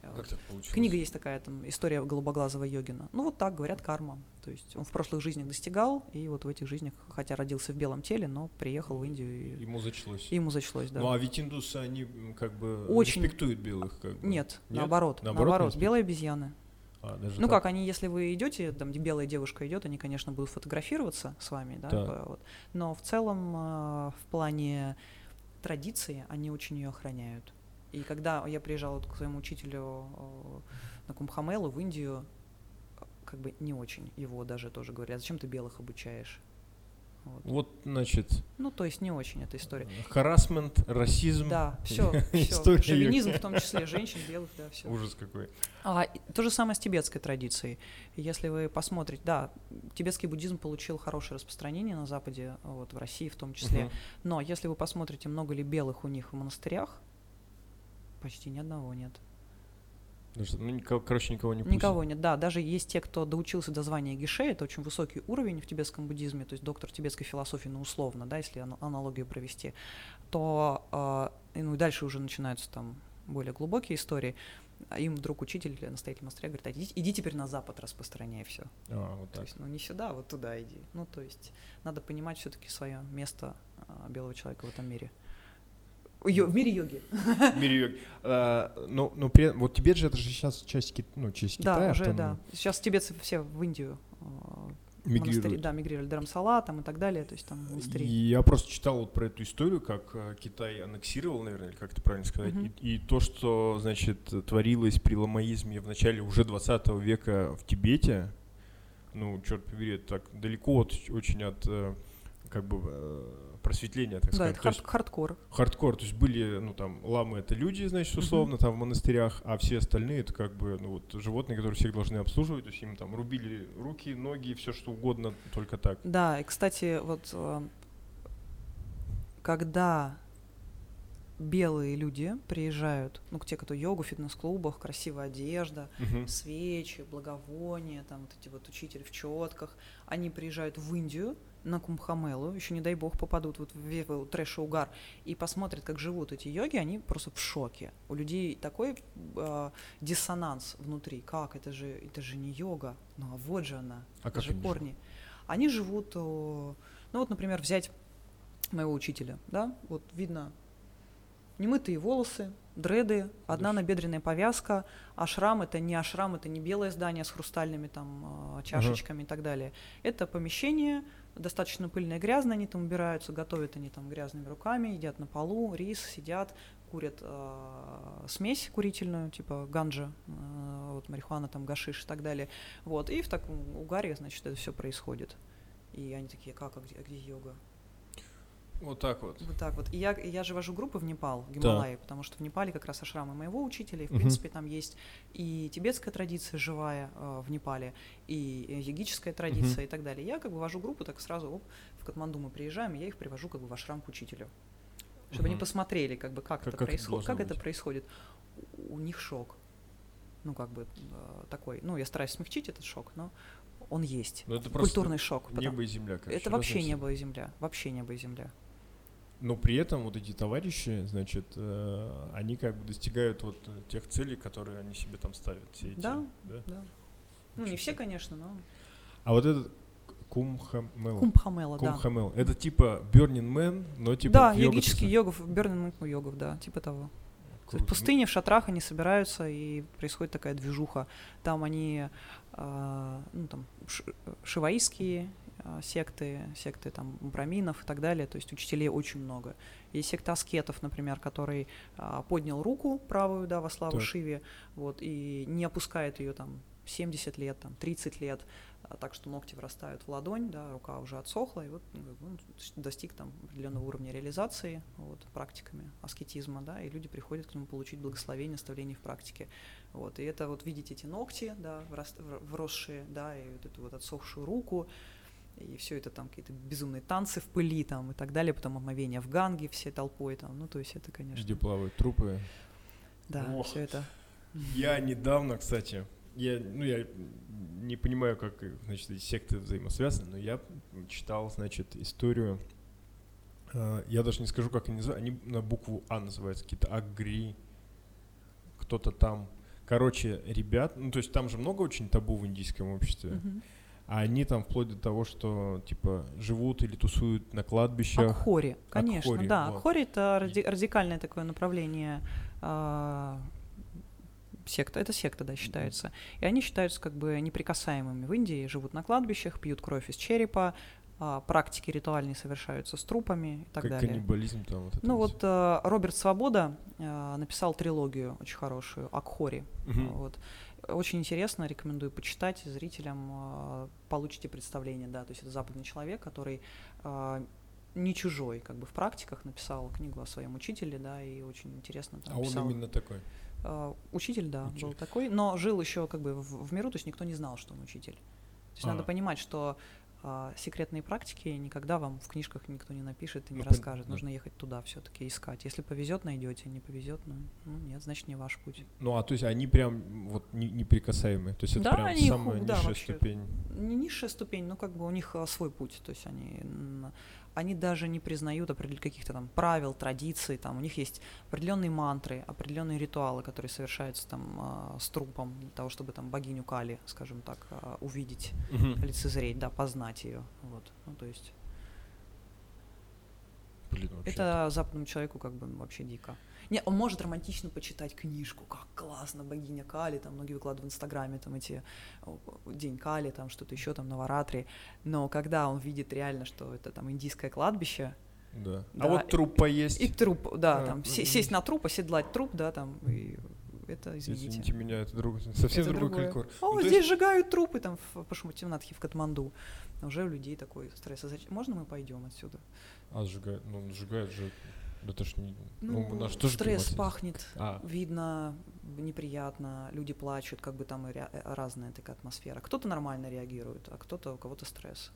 [SPEAKER 2] Как так получилось?
[SPEAKER 1] Книга есть такая, там, история голубоглазого йогина. Ну, вот так говорят, карма. То есть он в прошлых жизнях достигал, и вот в этих жизнях, хотя родился в белом теле, но приехал в Индию, и,
[SPEAKER 2] Ему зачлось.
[SPEAKER 1] и ему зачлось, да.
[SPEAKER 2] Ну, а ведь индусы, они как бы
[SPEAKER 1] Очень-
[SPEAKER 2] респектуют белых, как бы.
[SPEAKER 1] Нет,
[SPEAKER 2] Нет?
[SPEAKER 1] наоборот,
[SPEAKER 2] Наоборот,
[SPEAKER 1] наоборот, белые обезьяны.
[SPEAKER 2] А, даже
[SPEAKER 1] Ну
[SPEAKER 2] так?
[SPEAKER 1] как, они, если вы идете, там, где белая девушка идет, они, конечно, будут фотографироваться с вами, да,
[SPEAKER 2] Да.
[SPEAKER 1] вот. но в целом э, в плане традиции они очень ее охраняют. И когда я приезжала вот к своему учителю э, на Кумбхамелу в Индию, как бы не очень его даже тоже говорят, зачем ты белых обучаешь? Вот.
[SPEAKER 2] Вот, значит,
[SPEAKER 1] Ну, то есть не очень эта история.
[SPEAKER 2] харасмент, расизм.
[SPEAKER 1] Да, все, все. Шовинизм, в том числе женщин, белых, да, все.
[SPEAKER 2] Ужас какой.
[SPEAKER 1] А, то же самое с тибетской традицией. Если вы посмотрите, да, тибетский буддизм получил хорошее распространение на Западе, вот, в России в том числе.
[SPEAKER 2] Мгм.
[SPEAKER 1] Но если вы посмотрите, много ли белых у них в монастырях, почти ни одного нет.
[SPEAKER 2] Даже, ну, никого- короче, никого не пустят.
[SPEAKER 1] Никого нет, да. Даже есть те, кто доучился до звания гише, это очень высокий уровень в тибетском буддизме, то есть доктор тибетской философии, ну, условно, да, если ана- аналогию провести, то и, ну, и дальше уже начинаются там более глубокие истории. А им вдруг учитель, или настоятель монастыря говорит, «А иди, иди теперь на запад распространяй все.
[SPEAKER 2] А, вот
[SPEAKER 1] То
[SPEAKER 2] так.
[SPEAKER 1] есть, ну не сюда, а вот туда иди. Ну, то есть, надо понимать все-таки свое место а, белого человека в этом мире. Йо- в мире йоги.
[SPEAKER 2] В мире йоги. А, но, но при, вот Тибет же это же сейчас часть, ну, часть
[SPEAKER 1] Да,
[SPEAKER 2] Китая.
[SPEAKER 1] уже, да.
[SPEAKER 2] автономная.
[SPEAKER 1] Сейчас тибетцы все в Индию а,
[SPEAKER 2] Мигрируют.
[SPEAKER 1] да, мигрировали, Dharamsala там и так далее, то есть там монастыри.
[SPEAKER 2] И Я просто читал вот про эту историю, как э, Китай аннексировал, наверное, или как это правильно сказать,
[SPEAKER 1] Мгм.
[SPEAKER 2] и, и то, что, значит, творилось при ламаизме в начале уже 20 века в Тибете, ну, черт побери, это так далеко от, очень от, э, как бы, э, просветления, так
[SPEAKER 1] Да,
[SPEAKER 2] сказать.
[SPEAKER 1] это
[SPEAKER 2] То есть
[SPEAKER 1] хард- хардкор.
[SPEAKER 2] хардкор, то есть были, ну, там, ламы это люди, значит, условно, там, в монастырях, а все остальные это как бы, ну, вот, животные, которые всех должны обслуживать, то есть им там рубили руки, ноги, все что угодно, только так.
[SPEAKER 1] Да, и, кстати, вот э, когда белые люди приезжают, ну, те, кто йогу, фитнес-клубах, красивая одежда,
[SPEAKER 2] Мгм.
[SPEAKER 1] свечи, благовония, там вот эти вот учитель в четках, они приезжают в Индию на Кумбхамелу, еще не дай бог попадут вот в трэш и угар, и посмотрят, как живут эти йоги, они просто в шоке. У людей такой э, диссонанс внутри. Как? Это же, это же не йога. Ну а вот же она.
[SPEAKER 2] А
[SPEAKER 1] это
[SPEAKER 2] как
[SPEAKER 1] же
[SPEAKER 2] они живут?
[SPEAKER 1] корни. Они живут, ну вот, например, взять моего учителя, да, вот видно немытые волосы, дреды, одна набедренная повязка, ашрам это не ашрам, это не белое здание с хрустальными там э, чашечками и так далее. Это помещение достаточно пыльно и грязно, они там убираются, готовят они там грязными руками, едят на полу, рис, сидят, курят э, смесь курительную, типа ганджа, э, вот марихуана, там гашиш и так далее. Вот, и в таком угаре, значит, это все происходит. И они такие, как, а где, а где йога?
[SPEAKER 2] Вот так вот.
[SPEAKER 1] Вот так вот. И я, я же вожу группы в Непал, в Гималайи, да. потому что в Непале как раз ашрамы моего учителя, и, в угу. принципе, там есть и тибетская традиция живая э, в Непале, и йогическая традиция угу. и так далее. Я как бы вожу группу, так сразу оп, в Катманду мы приезжаем, и я их привожу как бы в ашрам к учителю. Чтобы угу. они посмотрели, как бы, как, как это происходит, как быть? это происходит. У, них шок. Ну, как бы э, такой. Ну, я стараюсь смягчить этот шок, но он есть. Но это Культурный шок.
[SPEAKER 2] Небо и земля,
[SPEAKER 1] короче. Это вообще небо и земля. Вообще небо и земля.
[SPEAKER 2] Но при этом вот эти товарищи, значит, э, они как бы достигают вот тех целей, которые они себе там ставят. Все эти,
[SPEAKER 1] да, да, да. Ну, не все, конечно, но...
[SPEAKER 2] А вот этот Кумхамел.
[SPEAKER 1] Кумхамела,
[SPEAKER 2] Кумхамел. Да. Это типа Burning Man, но типа
[SPEAKER 1] Да, йогический йогов, Burning Man йогов, да, типа того. То есть в пустыне, в шатрах они собираются, и происходит такая движуха. Там они, э, ну, там, шиваистские а, секты, секты там браминов и так далее, то есть учителей очень много. Есть секта аскетов, например, который а, поднял руку правую, да, во славу так. Шиве, вот, и не опускает ее там 70 лет, там, 30 лет, а, так что ногти вырастают в ладонь, да, рука уже отсохла, и вот ну, он достиг там определенного уровня реализации вот, практиками аскетизма, да, и люди приходят к нему получить благословение, наставление в практике. Вот, и это вот видеть эти ногти, да, вросшие, да, и вот эту вот отсохшую руку, и все это там какие-то безумные танцы в пыли там и так далее, потом омовение в ганге все толпой там, ну то есть это, конечно.
[SPEAKER 2] Где плавают трупы.
[SPEAKER 1] Да, все это.
[SPEAKER 2] Я недавно, кстати, я, ну я не понимаю, как, значит, эти секты взаимосвязаны, но я читал, значит, историю, э, я даже не скажу, как они называются, они на букву А называются, какие-то Агри, кто-то там. Короче, ребят, ну то есть там же много очень табу в индийском обществе. Uh-huh а они там вплоть до того, что типа живут или тусуют на кладбищах.
[SPEAKER 1] Акхори, конечно, Акхори, да. Вот. Акхори это ради- радикальное такое направление э- секта, это секта, да, считается. И они считаются как бы неприкасаемыми в Индии, живут на кладбищах, пьют кровь из черепа, а, практики ритуальные совершаются с трупами и так как далее.
[SPEAKER 2] Каннибализм там вот это
[SPEAKER 1] Ну вот а, Роберт Свобода а, написал трилогию очень хорошую Акхори. Угу. Вот. Очень интересно, рекомендую почитать зрителям, а, получите представление, да, то есть это западный человек, который а, не чужой, как бы в практиках написал книгу о своем учителе, да, и очень интересно.
[SPEAKER 2] Там, а писал, он именно такой?
[SPEAKER 1] Uh, учитель, да, учитель. был такой, но жил еще как бы в, в миру, то есть никто не знал, что он учитель. То есть а. надо понимать, что а, секретные практики никогда вам в книжках никто не напишет и не ну, расскажет. Да. Нужно ехать туда все-таки искать. Если повезет, найдете, не повезет, ну, ну нет, значит не ваш путь.
[SPEAKER 2] Ну а то есть они прям вот не, неприкасаемые, то есть это
[SPEAKER 1] да,
[SPEAKER 2] прям
[SPEAKER 1] они,
[SPEAKER 2] самая
[SPEAKER 1] да,
[SPEAKER 2] низшая
[SPEAKER 1] вообще,
[SPEAKER 2] ступень.
[SPEAKER 1] Не низшая ступень, но как бы у них а, свой путь, то есть они они даже не признают каких-то там правил, традиций, там у них есть определенные мантры, определенные ритуалы, которые совершаются там э, с трупом для того, чтобы там богиню Кали, скажем так, э, увидеть, угу. лицезреть, да, познать ее, вот, ну то есть.
[SPEAKER 2] Блин,
[SPEAKER 1] это западному человеку как бы вообще дико. Не, он может романтично почитать книжку, как классно, богиня Кали, там многие выкладывают в Инстаграме там эти День Кали, там что-то еще там Наваратри, но когда он видит реально, что это там индийское кладбище,
[SPEAKER 2] да. да. А вот труп поесть.
[SPEAKER 1] И, и труп, да, а, там сесть на труп, оседлать труп, да, там и это извините.
[SPEAKER 2] Извините меня, это друг, совсем это другой калькур.
[SPEAKER 1] О, ну, здесь есть... сжигают трупы там в Пашмутивнатхе, в Катманду. Уже у людей такой стресс. А зачем? Можно мы пойдем отсюда?
[SPEAKER 2] А сжигают, ну сжигают же это ж не...
[SPEAKER 1] Ну, ну наш тоже стресс климатизм. пахнет, а. видно, неприятно, люди плачут, как бы там и ре- э, разная такая атмосфера. Кто-то нормально реагирует, а кто-то, у кого-то стресс.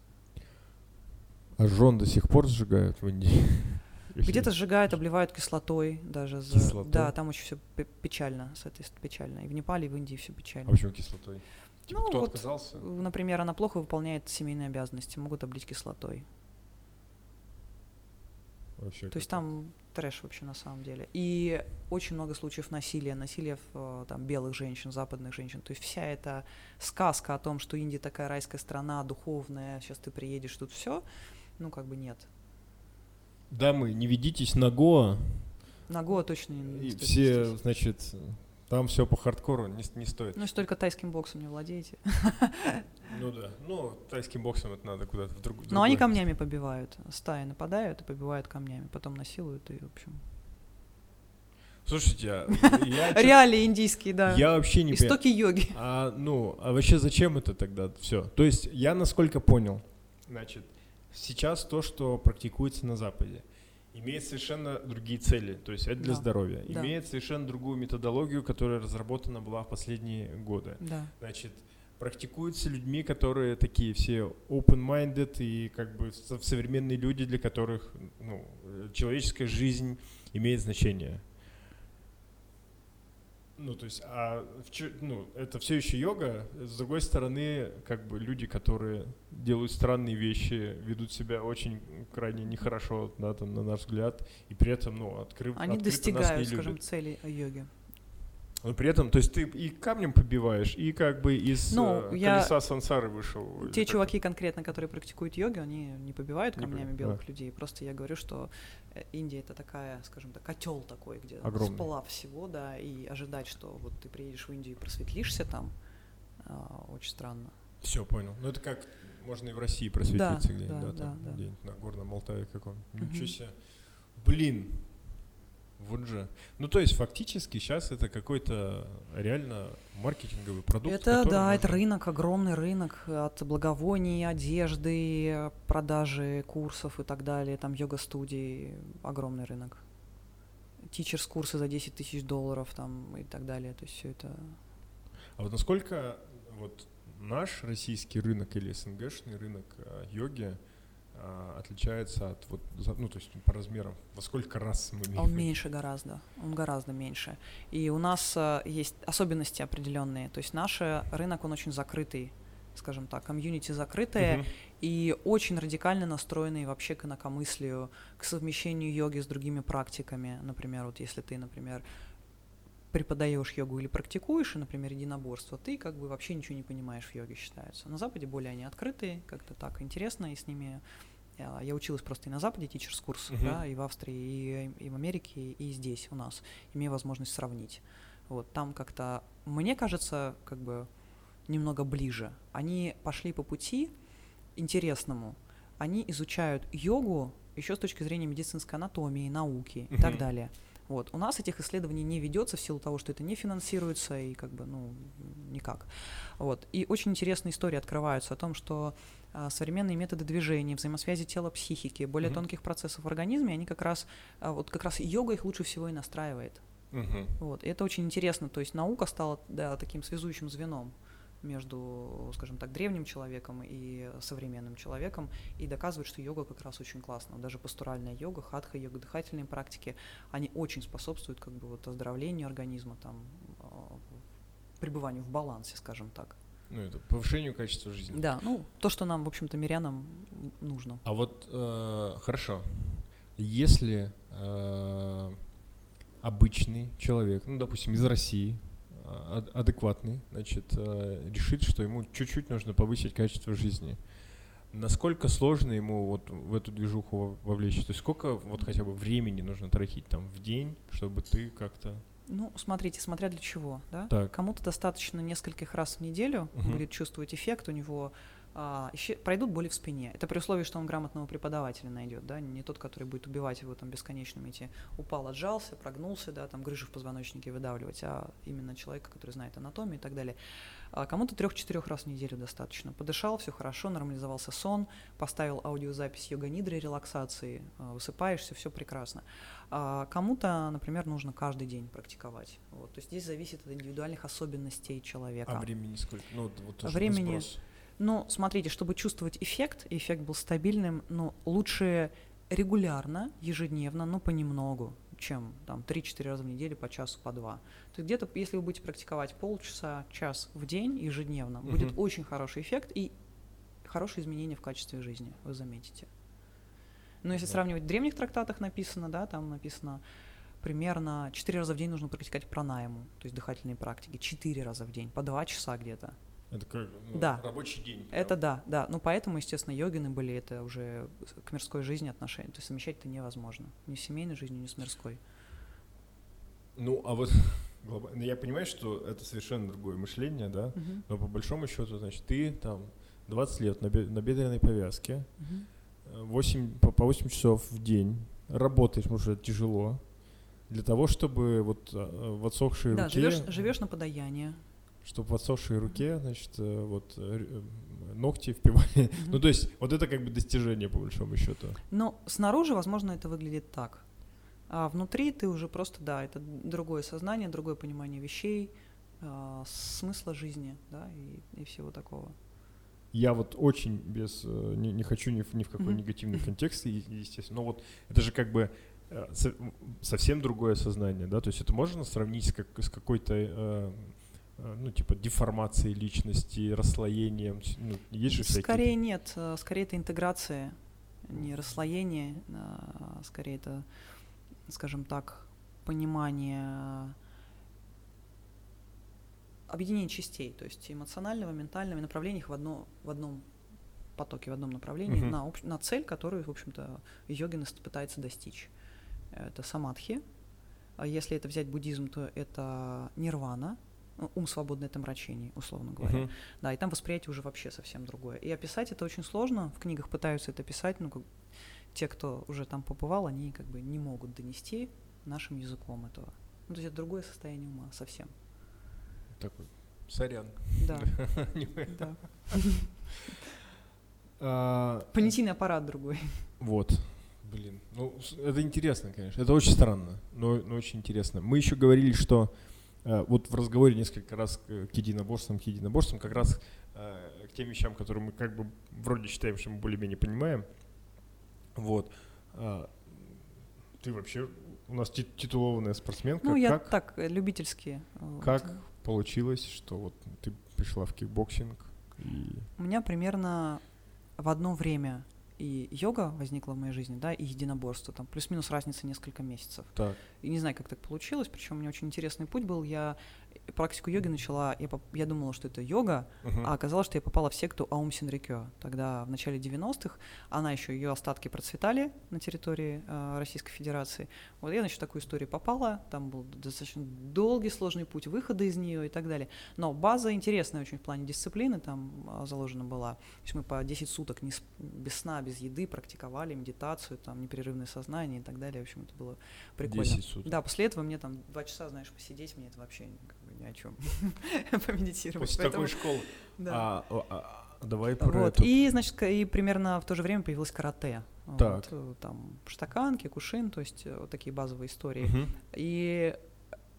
[SPEAKER 2] А жен до сих пор сжигают в Индии?
[SPEAKER 1] Где-то сжигают, обливают кислотой даже. За... Кислотой? Да, там очень все печально, с этой печально. И в Непале, и в Индии все печально.
[SPEAKER 2] А почему кислотой? Типа,
[SPEAKER 1] ну,
[SPEAKER 2] кто
[SPEAKER 1] вот,
[SPEAKER 2] отказался?
[SPEAKER 1] Например, она плохо выполняет семейные обязанности, могут облить кислотой.
[SPEAKER 2] Вообще
[SPEAKER 1] То есть там трэш вообще на самом деле. И очень много случаев насилия, насилия э, там, белых женщин, западных женщин. То есть вся эта сказка о том, что Индия такая райская страна, духовная, сейчас ты приедешь, тут все, ну как бы нет.
[SPEAKER 2] Дамы, не ведитесь на Гоа.
[SPEAKER 1] На Гоа точно не,
[SPEAKER 2] И все, значит, там все по хардкору не, не стоит.
[SPEAKER 1] Ну, если только тайским боксом не владеете.
[SPEAKER 2] Ну да. Ну, тайским боксом это надо куда-то в другую.
[SPEAKER 1] Но они камнями побивают. Стаи нападают и побивают камнями. Потом насилуют и, в общем...
[SPEAKER 2] Слушайте, а я...
[SPEAKER 1] Реалии индийские, да.
[SPEAKER 2] Я вообще не
[SPEAKER 1] Истоки йоги.
[SPEAKER 2] А, ну, а вообще зачем это тогда все? То есть я насколько понял, значит, сейчас то, что практикуется на Западе, имеет совершенно другие цели, то есть это для
[SPEAKER 1] Да.
[SPEAKER 2] здоровья,
[SPEAKER 1] Да.
[SPEAKER 2] имеет совершенно другую методологию, которая разработана была в последние годы.
[SPEAKER 1] Да.
[SPEAKER 2] Значит, практикуется людьми, которые такие все open-minded и как бы со- современные люди, для которых ну, человеческая жизнь имеет значение. Ну, то есть, а в ну, это все еще йога. С другой стороны, как бы люди, которые делают странные вещи, ведут себя очень крайне нехорошо, да, там, на наш взгляд, и при этом, ну, открыв,
[SPEAKER 1] Они
[SPEAKER 2] открыто нас
[SPEAKER 1] достигают,
[SPEAKER 2] не
[SPEAKER 1] скажем,
[SPEAKER 2] любят.
[SPEAKER 1] цели йоги.
[SPEAKER 2] Но при этом, то есть ты и камнем побиваешь, и как бы из
[SPEAKER 1] Ну,
[SPEAKER 2] э,
[SPEAKER 1] я-
[SPEAKER 2] колеса сансары вышел.
[SPEAKER 1] Те чуваки конкретно, которые практикуют йогу, они не побивают
[SPEAKER 2] Не
[SPEAKER 1] камнями
[SPEAKER 2] побивают,
[SPEAKER 1] белых
[SPEAKER 2] да.
[SPEAKER 1] людей. Просто я говорю, что э, Индия это такая, скажем так, котел такой, где
[SPEAKER 2] Огромный.
[SPEAKER 1] сплав всего, да, и ожидать, что вот ты приедешь в Индию и просветлишься там, а, очень странно.
[SPEAKER 2] Все, понял. Ну это как можно и в России просветиться
[SPEAKER 1] Да,
[SPEAKER 2] где-нибудь,
[SPEAKER 1] да,
[SPEAKER 2] да, там,
[SPEAKER 1] да.
[SPEAKER 2] где-нибудь на Горном Алтае каком-нибудь. Ничего себе. Блин. Вот же. Ну, то есть, фактически сейчас это какой-то реально маркетинговый продукт.
[SPEAKER 1] это, да, это
[SPEAKER 2] можно-
[SPEAKER 1] рынок, огромный рынок от благовоний, одежды, продажи курсов и так далее. Там йога-студии, огромный рынок. Тичерс курсы за 10 тысяч долларов там и так далее. То есть все это
[SPEAKER 2] А вот насколько вот наш российский рынок или СНГшный рынок а, йоги отличается от вот, ну, то есть по размерам, во сколько раз мы
[SPEAKER 1] Он меньше гораздо, он гораздо меньше. И у нас э, есть особенности определенные. То есть наш э, рынок, он очень закрытый, скажем так, комьюнити закрытое
[SPEAKER 2] Мгм.
[SPEAKER 1] и очень радикально настроенный вообще к инакомыслию, к совмещению йоги с другими практиками. Например, вот если ты, например, преподаешь йогу или практикуешь, и, например, единоборство, ты как бы вообще ничего не понимаешь в йоге, считается. На Западе более они открытые, как-то так интересно, и с ними а, я училась просто и на Западе, тичерс курс,
[SPEAKER 2] Мгм.
[SPEAKER 1] да, и в Австрии, и, и в Америке, и здесь у нас, имея возможность сравнить. Вот там как-то, мне кажется, как бы немного ближе. Они пошли по пути интересному. Они изучают йогу еще с точки зрения медицинской анатомии, науки и так далее. Вот. У нас этих исследований не ведется в силу того, что это не финансируется и как бы, ну, никак. Вот. И очень интересные истории открываются о том, что а, современные методы движения, взаимосвязи тела, психики, более
[SPEAKER 2] Мгм.
[SPEAKER 1] тонких процессов в организме, они как раз, а, вот как раз йога их лучше всего и настраивает.
[SPEAKER 2] Мгм.
[SPEAKER 1] Вот. И это очень интересно. То есть наука стала да, таким связующим звеном между, скажем так, древним человеком и современным человеком, и доказывает, что йога как раз очень классно. Даже пастуральная йога, хатха йога, дыхательные практики, они очень способствуют как бы вот оздоровлению организма, там, а, пребыванию в балансе, скажем так.
[SPEAKER 2] Ну, это повышению качества жизни.
[SPEAKER 1] Да, ну, то, что нам, в общем-то, мирянам нужно.
[SPEAKER 2] А вот э, хорошо, если э, обычный человек, ну, допустим, из России, ад- адекватный, значит, э, решит, что ему чуть-чуть нужно повысить качество жизни, насколько сложно ему вот в эту движуху во- вовлечь? То есть сколько вот хотя бы времени нужно тратить там в день, чтобы ты как-то...
[SPEAKER 1] Ну, смотрите, смотря для чего, да?
[SPEAKER 2] Так.
[SPEAKER 1] Кому-то достаточно нескольких раз в неделю
[SPEAKER 2] Мгм.
[SPEAKER 1] будет чувствовать эффект, у него а, исче- пройдут боли в спине. Это при условии, что он грамотного преподавателя найдет, да, не тот, который будет убивать его там бесконечными эти упал, отжался, прогнулся, да, там грыжи в позвоночнике выдавливать, а именно человека, который знает анатомию и так далее. А кому-то трех-четырех раз в неделю достаточно. Подышал, все хорошо, нормализовался сон, поставил аудиозапись йога-нидры релаксации, а, высыпаешься, все прекрасно. А кому-то, например, нужно каждый день практиковать. Вот. То есть здесь зависит от индивидуальных особенностей человека.
[SPEAKER 2] А времени сколько? Ну, вот-
[SPEAKER 1] Времени-. Ну, смотрите, чтобы чувствовать эффект, эффект был стабильным, ну, лучше регулярно, ежедневно, но понемногу, чем там 3-4 раза в неделю по часу, по два. То есть где-то, если вы будете практиковать полчаса, час в день ежедневно, будет
[SPEAKER 2] Мгм.
[SPEAKER 1] очень хороший эффект и хорошие изменения в качестве жизни, вы заметите. Но если
[SPEAKER 2] Да.
[SPEAKER 1] сравнивать в древних трактатах написано, да, там написано примерно 4 раза в день нужно практиковать пранайму, то есть дыхательные практики, 4 раза в день, по 2 часа где-то.
[SPEAKER 2] Это как ну,
[SPEAKER 1] Да.
[SPEAKER 2] рабочий день.
[SPEAKER 1] Это
[SPEAKER 2] прям.
[SPEAKER 1] да, да. Ну, поэтому, естественно, йогины были это уже к мирской жизни отношения. То есть совмещать это невозможно. Ни с семейной жизнью, ни с мирской.
[SPEAKER 2] Ну, а вот глоба- ну, я понимаю, что это совершенно другое мышление, да, но по большому счету, значит, ты там 20 лет на, бе- на бедренной повязке,
[SPEAKER 1] Мгм.
[SPEAKER 2] 8, по, по 8 часов в день, работаешь, потому что это тяжело, для того, чтобы вот э, в отсохшей
[SPEAKER 1] Да,
[SPEAKER 2] руке,
[SPEAKER 1] живешь, живешь на подаяние.
[SPEAKER 2] Чтобы в отсохшей руке, значит, э, вот э, э, ногти впивали. Ну, то есть, вот это как бы достижение, по большому счету.
[SPEAKER 1] Но снаружи, возможно, это выглядит так. А внутри ты уже просто, да, это другое сознание, другое понимание вещей, а, смысла жизни, да, и, и всего такого.
[SPEAKER 2] Я вот очень без, э, не, не хочу ни в, ни в какой
[SPEAKER 1] Мгм.
[SPEAKER 2] негативный контекст, естественно, но вот это же как бы э, совсем другое сознание, да, то есть это можно сравнить с, как, с какой-то, э, э, ну, типа, деформацией личности, расслоением, ну, есть же всякие...
[SPEAKER 1] Скорее нет, а, скорее это интеграция, не расслоение, а скорее это, скажем так, понимание объединение частей, то есть эмоционального, ментального и направлений их в, одно, в одном потоке, в одном направлении
[SPEAKER 2] Мгм.
[SPEAKER 1] на, общ- на цель, которую, в общем-то, йогин пытается достичь. Это самадхи. А если это взять буддизм, то это нирвана, ум свободный от омрачений, условно говоря.
[SPEAKER 2] Мгм.
[SPEAKER 1] Да, и там восприятие уже вообще совсем другое. И описать это очень сложно. В книгах пытаются это писать, но как- те, кто уже там побывал, они как бы не могут донести нашим языком этого. Ну, то есть это другое состояние ума совсем.
[SPEAKER 2] Такой, сорян.
[SPEAKER 1] Да, да.
[SPEAKER 2] А,
[SPEAKER 1] Понятийный аппарат другой.
[SPEAKER 2] Вот. Блин, ну это интересно, конечно. Это очень странно, но, но очень интересно. Мы еще говорили, что э, вот в разговоре несколько раз к, единоборствам, к единоборствам, как раз э, к тем вещам, которые мы как бы вроде считаем, что мы более-менее понимаем. Вот. А, ты вообще у нас ти- титулованная спортсменка.
[SPEAKER 1] Ну, я
[SPEAKER 2] как,
[SPEAKER 1] так, э, любительские. вот.
[SPEAKER 2] как получилось, что вот ты пришла в кикбоксинг? И...
[SPEAKER 1] У меня примерно в одно время и йога возникла в моей жизни, да, и единоборство, там плюс-минус разница несколько месяцев.
[SPEAKER 2] Так.
[SPEAKER 1] И не знаю, как так получилось, причем у меня очень интересный путь был. Я практику йоги начала, я, я думала, что это йога,
[SPEAKER 2] Мгм.
[SPEAKER 1] а оказалось, что я попала в секту Аум Синрикё. Тогда, в начале 90-х, она еще, ее остатки процветали на территории э, Российской Федерации. Вот я, значит, в такую историю попала, там был достаточно долгий, сложный путь выхода из нее и так далее. Но база интересная очень в плане дисциплины там а, заложена была. То есть мы по 10 суток не сп- без сна, без еды практиковали медитацию, там непрерывное сознание и так далее. В общем, это было прикольно.
[SPEAKER 2] 10 суток.
[SPEAKER 1] Да, после этого мне там два часа, знаешь, посидеть, мне это вообще как бы ни о чем помедитировать.
[SPEAKER 2] После
[SPEAKER 1] Поэтому-
[SPEAKER 2] такой школы.
[SPEAKER 1] да.
[SPEAKER 2] А, а, а, давай про
[SPEAKER 1] Вот.
[SPEAKER 2] эту.
[SPEAKER 1] И, значит, и примерно в то же время появилось карате.
[SPEAKER 2] Так.
[SPEAKER 1] Вот, э, там штакан, кикушин, то есть э, вот такие базовые истории.
[SPEAKER 2] Мгм.
[SPEAKER 1] И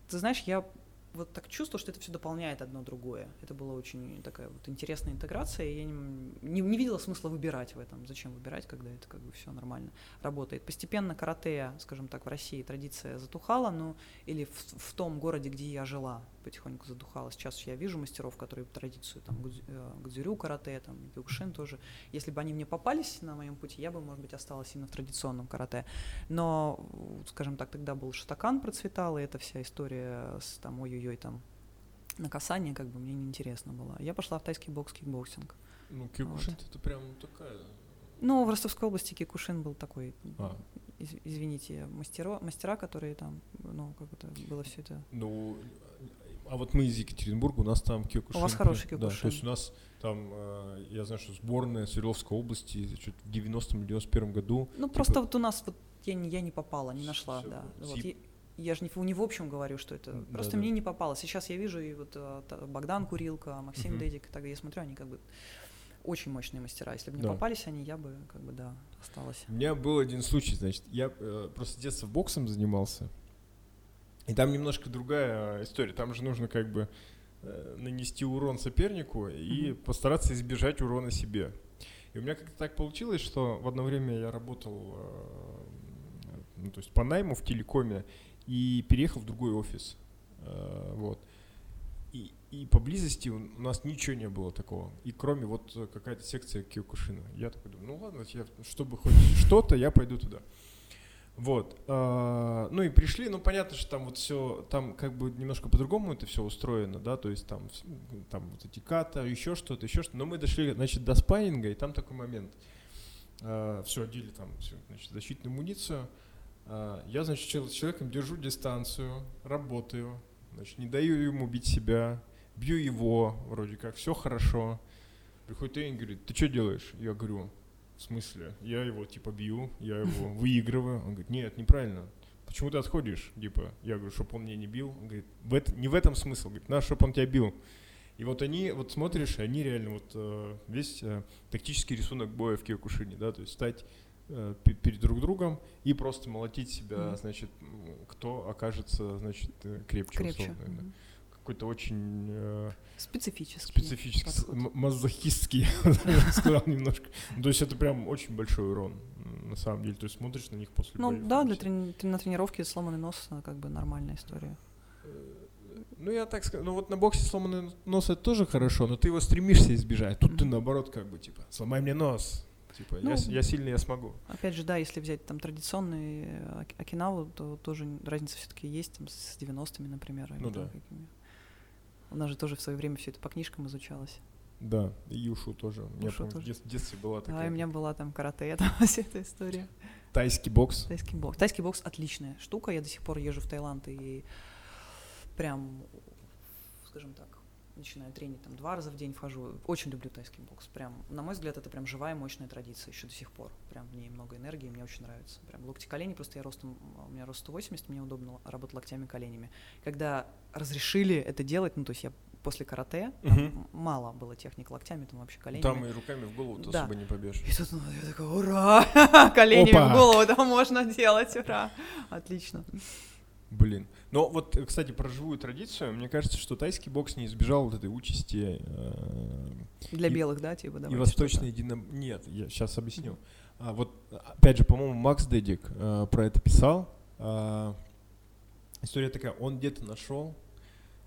[SPEAKER 1] ты знаешь, я вот так чувствовала, что это все дополняет одно другое. Это была очень такая вот интересная интеграция, и я не, не, не видела смысла выбирать в этом. Зачем выбирать, когда это как бы все нормально работает. Постепенно карате, скажем так, в России традиция затухала, ну или в, в том городе, где я жила, потихоньку затухала. Сейчас я вижу мастеров, которые традицию там э, годзю-рю карате, там киокушин тоже. Если бы они мне попались на моем пути, я бы, может быть, осталась именно в традиционном карате. Но, скажем так, тогда был шотокан процветал, и эта вся история с там ой-ой-ой там на касание как бы мне неинтересно было. Я пошла в тайский бокс, кикбоксинг.
[SPEAKER 2] Ну, Киокушин это прям такая.
[SPEAKER 1] Ну, в Ростовской области кикушин был такой,
[SPEAKER 2] А.
[SPEAKER 1] из- извините, мастеро, мастера, которые там, ну, как это было все это.
[SPEAKER 2] Ну, а вот мы из Екатеринбурга, у нас там Киокушин.
[SPEAKER 1] У вас хороший
[SPEAKER 2] Да, то
[SPEAKER 1] Киокушин.
[SPEAKER 2] есть у нас там, э, я знаю, что сборная Свердловской области в 90-м или 91 году.
[SPEAKER 1] Ну,
[SPEAKER 2] Типа-
[SPEAKER 1] просто вот у нас вот я не, я не попала, не нашла,
[SPEAKER 2] Всё,
[SPEAKER 1] да.
[SPEAKER 2] вот
[SPEAKER 1] Вот, я, я же не, не в общем говорю, что это. Просто
[SPEAKER 2] да-да.
[SPEAKER 1] мне не попало. Сейчас я вижу и вот э, Богдан Курилка, Максим
[SPEAKER 2] Мгм.
[SPEAKER 1] Дедик, тогда я смотрю, они как бы очень мощные мастера. Если бы мне
[SPEAKER 2] Да.
[SPEAKER 1] попались они, я бы как бы да осталась.
[SPEAKER 2] У меня был один случай, значит, я э, просто с детства боксом занимался, и там немножко другая э, история. Там же нужно как бы э, нанести урон сопернику и
[SPEAKER 1] Мгм.
[SPEAKER 2] постараться избежать урона себе. И у меня как-то так получилось, что в одно время я работал, э, ну, то есть по найму в телекоме и переехал в другой офис. Вот. И, и поблизости у нас ничего не было такого. И кроме вот какая-то секция Киокушина. Я такой думаю, ну ладно, я, чтобы хоть что-то, я пойду туда. Вот. а, Ну и пришли, ну понятно, что там вот все, там как бы немножко по-другому это все устроено, да, то есть там, там вот эти ката, еще что-то, еще что-то. Но мы дошли, значит, до спайнинга, и там такой момент. все, одели там, всё, значит, защитную муницию. А, Я, значит, с человеком держу дистанцию, работаю, значит, не даю ему бить себя, бью его, вроде как, все хорошо. Приходит тренер и говорит, ты что делаешь? Я говорю, в смысле? Я его типа бью, я его выигрываю. Он говорит, нет, неправильно. Почему ты отходишь? Типа, я говорю, чтобы он меня не бил. Он говорит, в это, не в этом смысл. Говорит, надо, чтобы он тебя бил. И вот они, вот смотришь, они реально вот э, весь э, тактический рисунок боя в Киокушине, да, то есть стать э, перед друг другом и просто молотить себя, mm-hmm. значит, кто окажется, значит, э, крепче, крепче. условно. Mm-hmm. Да. Какой-то очень э,
[SPEAKER 1] специфический,
[SPEAKER 2] специфический мазохистский, сказал немножко. То есть это прям очень большой урон на самом деле. То есть смотришь на них после
[SPEAKER 1] Ну да, для трени- на тренировке сломанный нос как бы нормальная история.
[SPEAKER 2] Ну, я так скажу, ну вот на боксе сломанный нос это тоже хорошо, но ты его стремишься избежать. Тут mm-hmm. ты наоборот как бы типа, сломай мне нос. Типа, ну, я, я сильный, я смогу.
[SPEAKER 1] Опять же, да, если взять там традиционный э, Окинаву, то тоже разница все-таки есть там с 90-ми, например.
[SPEAKER 2] Ну да.
[SPEAKER 1] Какими. У нас же тоже в свое время все это по книжкам изучалось.
[SPEAKER 2] Да, и Юшу тоже. У меня тоже. в детстве была такая.
[SPEAKER 1] Да, у меня была там карате, это вся эта история.
[SPEAKER 2] Тайский бокс.
[SPEAKER 1] Тайский бокс. Тайский бокс отличная штука. Я до сих пор езжу в Таиланд и прям, скажем так, начинаю тренить там два раза в день вхожу. Очень люблю тайский бокс. Прям, на мой взгляд, это прям живая, мощная традиция еще до сих пор. Прям в ней много энергии, мне очень нравится. Прям локти колени, просто я ростом, у меня рост 180, мне удобно работать локтями коленями. Когда разрешили это делать, ну то есть я после карате угу. мало было техник локтями, там вообще коленями.
[SPEAKER 2] Там и руками в голову да. особо не побежишь.
[SPEAKER 1] И тут ну, я такой, ура, коленями Опа. в голову, да, можно делать, ура, отлично.
[SPEAKER 2] Блин. Но вот, кстати, про живую традицию, мне кажется, что тайский бокс не избежал вот этой участи. Э,
[SPEAKER 1] Для и, белых, да, типа,
[SPEAKER 2] И восточный едино... Нет, я сейчас объясню. А, вот, опять же, по-моему, Макс Дедик э, про это писал. Э, история такая, он где-то нашел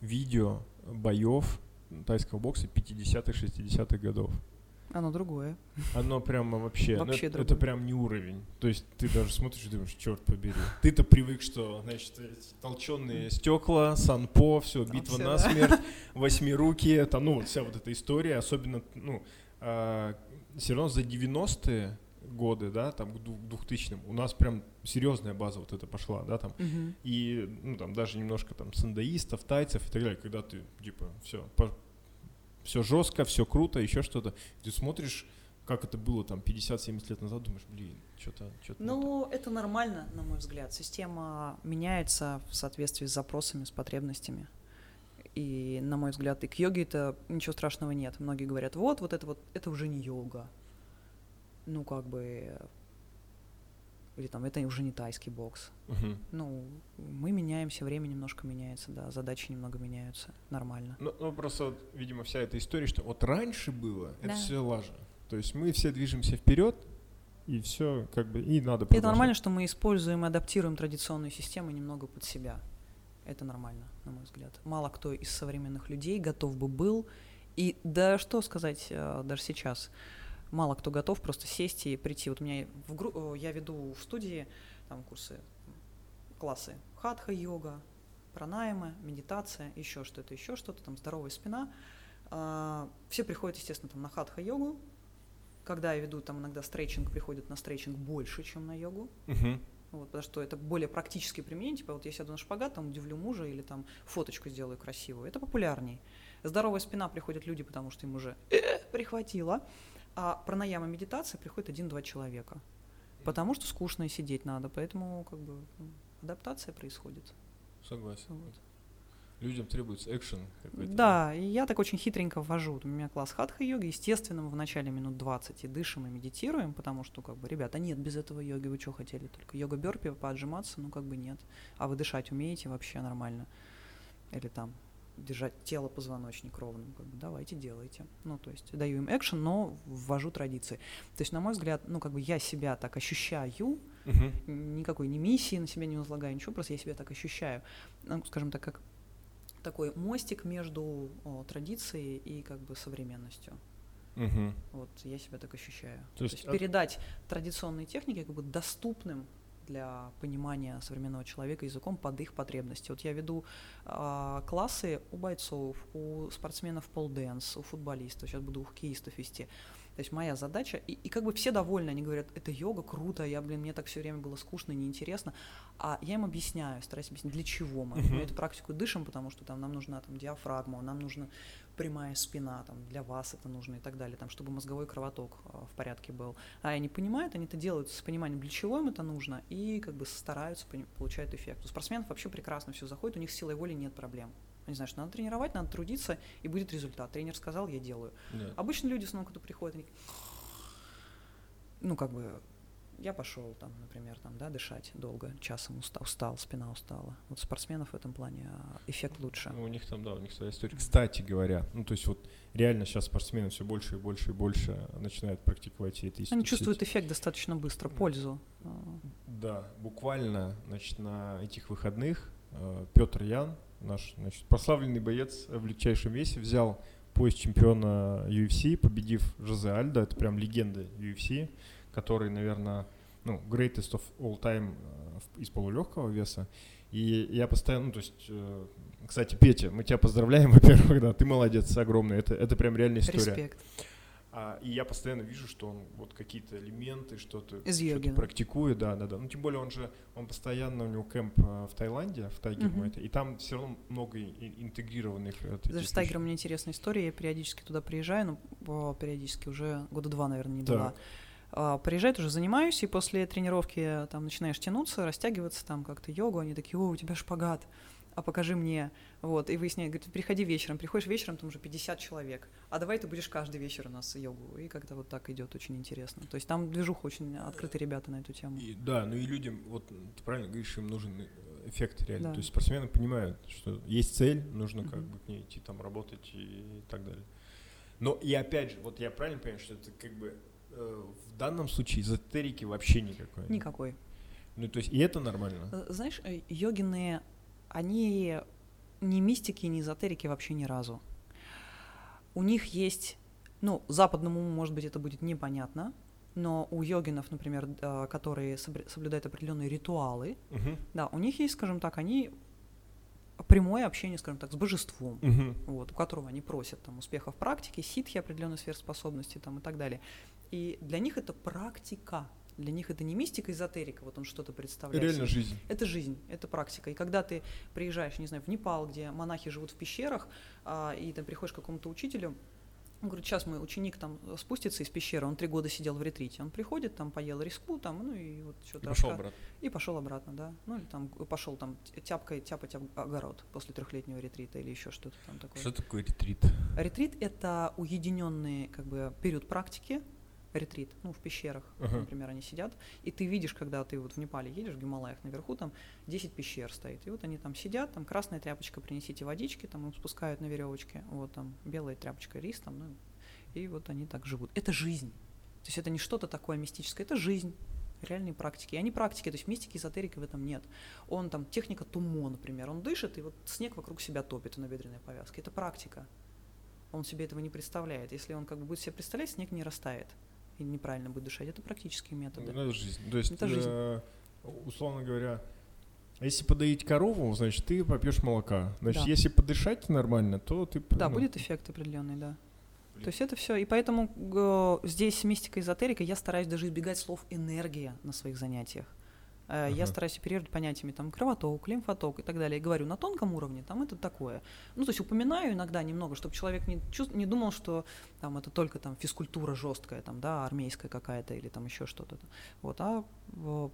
[SPEAKER 2] видео боев тайского бокса 50-х, 60-х годов.
[SPEAKER 1] Оно другое.
[SPEAKER 2] Оно прямо вообще,
[SPEAKER 1] ну, вообще
[SPEAKER 2] это, это прям не уровень. То есть ты даже смотришь и думаешь, черт побери. Ты-то привык, что, значит, толченые стекла, санпо, все, битва на смерть, восьмируки, это, ну, вся вот эта история, особенно, ну, а, все равно за 90-е годы, да, там к 2000-м, у нас прям серьезная база вот эта пошла, да, там,
[SPEAKER 1] uh-huh.
[SPEAKER 2] и, ну, там, даже немножко там сандаистов, тайцев и так далее, когда ты, типа, все, все жестко, все круто, еще что-то. Ты смотришь, как это было там 50-70 лет назад, думаешь, блин, что-то... что
[SPEAKER 1] ну, это нормально, на мой взгляд. Система меняется в соответствии с запросами, с потребностями. И, на мой взгляд, и к йоге это ничего страшного нет. Многие говорят, вот, вот это вот, это уже не йога. Ну, как бы, или там это уже не тайский бокс.
[SPEAKER 2] Угу.
[SPEAKER 1] Ну, мы меняемся, время немножко меняется, да, задачи немного меняются, нормально.
[SPEAKER 2] Ну, ну просто, вот, видимо, вся эта история, что вот раньше было, да. это все лажа. То есть мы все движемся вперед, и все как бы и надо.
[SPEAKER 1] Продолжать. Это нормально, что мы используем и адаптируем традиционную систему немного под себя. Это нормально, на мой взгляд. Мало кто из современных людей готов бы был, и да что сказать э, даже сейчас мало кто готов просто сесть и прийти. Вот у меня в гру... Э, я веду в студии там курсы, классы хатха-йога, пранаймы, медитация, еще что-то, еще что-то, там здоровая спина. А, все приходят, естественно, там на хатха-йогу. Когда я веду там иногда стретчинг, приходят на стретчинг больше, чем на йогу.
[SPEAKER 2] Uh-huh.
[SPEAKER 1] Вот, потому что это более практически применение. Типа вот я сяду на шпагат, там удивлю мужа или там фоточку сделаю красивую. Это популярней. Здоровая спина приходят люди, потому что им уже э, прихватило. А пранаяма медитация приходит один-два человека. Потому что скучно сидеть надо, поэтому как бы ну, адаптация происходит.
[SPEAKER 2] Согласен. Вот. Людям требуется экшен какой-то.
[SPEAKER 1] Да, и я так очень хитренько ввожу. У меня класс хатха-йоги. Естественно, мы в начале минут 20 и дышим, и медитируем, потому что, как бы, ребята, нет без этого йоги, вы что хотели? Только йога бёрпи, поотжиматься, ну, как бы нет. А вы дышать умеете вообще нормально? Или там держать тело, позвоночник ровным. Как бы, давайте, делайте. Ну, то есть даю им экшен, но ввожу традиции. То есть, на мой взгляд, ну, как бы я себя так ощущаю,
[SPEAKER 2] uh-huh.
[SPEAKER 1] никакой не миссии на себя не возлагаю, ничего, просто я себя так ощущаю. Ну, скажем так, как такой мостик между о, традицией и как бы современностью.
[SPEAKER 2] Угу.
[SPEAKER 1] Вот я себя так ощущаю.
[SPEAKER 2] То есть,
[SPEAKER 1] То есть передать традиционные техники как бы доступным для понимания современного человека языком под их потребности. Вот я веду э, классы у бойцов, у спортсменов полденс, у футболистов, сейчас буду у хоккеистов вести. То есть моя задача, и, и как бы все довольны, они говорят, это йога, круто, я, блин, мне так все время было скучно, неинтересно. А я им объясняю, стараюсь объяснить, для чего мы. Uh-huh. Эту практику дышим, потому что там нам нужна там диафрагма, нам нужна прямая спина, там, для вас это нужно и так далее, там, чтобы мозговой кровоток э, в порядке был. А они понимают, они это делают с пониманием, для чего им это нужно, и как бы стараются, получают эффект. У спортсменов вообще прекрасно все заходит, у них с силой воли нет проблем. Они знают, что надо тренировать, надо трудиться, и будет результат. Тренер сказал, я делаю. Да. Обычно люди снова, когда приходят, они ну, как бы, я пошел там, например, там, да, дышать долго, часом устал, устал, спина устала. Вот спортсменов в этом плане а, эффект лучше.
[SPEAKER 2] Ну, у них там, да, у них своя история. Кстати говоря, ну, то есть вот реально сейчас спортсмены все больше и больше и больше начинают практиковать эти
[SPEAKER 1] Они чувствуют эффект достаточно быстро, пользу.
[SPEAKER 2] Да, буквально, значит, на этих выходных э, Петр Ян, наш, значит, прославленный боец в легчайшем весе, взял пояс чемпиона UFC, победив Жозе Альдо, это прям легенда UFC, который, наверное, ну, greatest of all time э, из полулегкого веса. И я постоянно, ну, то есть, э, кстати, Петя, мы тебя поздравляем, во-первых, да, ты молодец, огромный, это, это прям реальная история. Респект. А, и я постоянно вижу, что он вот какие-то элементы, что-то, что практикует, да, да, да. Ну, тем более он же, он постоянно, у него кэмп а, в Таиланде, в Тайгер uh-huh. это, и там все равно много интегрированных.
[SPEAKER 1] Даже с Тайгером у меня интересная история, я периодически туда приезжаю, ну, периодически, уже года два, наверное, не была. А, приезжает, уже занимаюсь, и после тренировки там начинаешь тянуться, растягиваться, там как-то йогу, они такие, о, у тебя шпагат а покажи мне, вот, и выясняет, говорит, приходи вечером, приходишь вечером, там уже 50 человек, а давай ты будешь каждый вечер у нас йогу, и как-то вот так идет, очень интересно. То есть там движуха очень открытые ребята на эту тему.
[SPEAKER 2] И, да, ну и людям, вот ты правильно говоришь, им нужен э, эффект реально, да. то есть спортсмены понимают, что есть цель, нужно как бы к ней идти, там работать и так далее. Но и опять же, вот я правильно понимаю, что это как бы э, в данном случае эзотерики вообще никакой?
[SPEAKER 1] Никакой.
[SPEAKER 2] Ну, то есть, и это нормально?
[SPEAKER 1] Э, знаешь, э, йогины они не мистики, не эзотерики вообще ни разу. У них есть, ну, западному, может быть, это будет непонятно, но у йогинов, например, которые соблюдают определенные ритуалы, uh-huh. да, у них есть, скажем так, они прямое общение, скажем так, с божеством, uh-huh. вот, у которого они просят там успеха в практике, ситхи определенной сверхспособности там и так далее. И для них это практика, для них это не мистика, эзотерика, вот он что-то представляет.
[SPEAKER 2] Реально жизнь.
[SPEAKER 1] Это жизнь, это практика. И когда ты приезжаешь, не знаю, в Непал, где монахи живут в пещерах, а, и ты приходишь к какому-то учителю, он говорит, сейчас мой ученик там спустится из пещеры, он три года сидел в ретрите. Он приходит, там поел риску, там, ну и вот что-то.
[SPEAKER 2] И пошел обратно.
[SPEAKER 1] И пошел обратно, да. Ну или там пошел там тяпкой тяпать огород после трехлетнего ретрита или еще что-то там такое.
[SPEAKER 2] Что такое ретрит?
[SPEAKER 1] Ретрит это уединенный как бы период практики, ретрит, ну, в пещерах, uh-huh. например, они сидят, и ты видишь, когда ты вот в Непале едешь, в Гималаях наверху, там 10 пещер стоит, и вот они там сидят, там красная тряпочка, принесите водички, там им спускают на веревочке, вот там белая тряпочка, рис там, ну, и вот они так живут. Это жизнь. То есть это не что-то такое мистическое, это жизнь реальные практики. И они практики, то есть мистики, эзотерики в этом нет. Он там, техника тумо, например, он дышит, и вот снег вокруг себя топит на бедренной повязке. Это практика. Он себе этого не представляет. Если он как бы будет себе представлять, снег не растает и неправильно будет дышать. Это практические методы.
[SPEAKER 2] Ну, это жизнь. То есть, это жизнь. Э, условно говоря, если подоить корову, значит, ты попьешь молока. Значит, да. если подышать нормально, то ты...
[SPEAKER 1] Да, ну, будет эффект определенный, да. Блин. То есть это все. И поэтому э, здесь мистика эзотерика, я стараюсь даже избегать слов энергия на своих занятиях. Uh-huh. Я стараюсь оперировать понятиями там кровоток, лимфоток и так далее. И говорю, на тонком уровне там это такое. Ну, то есть упоминаю иногда немного, чтобы человек не, чувств, не думал, что там это только там физкультура жесткая, там, да, армейская какая-то или там еще что-то. Вот, а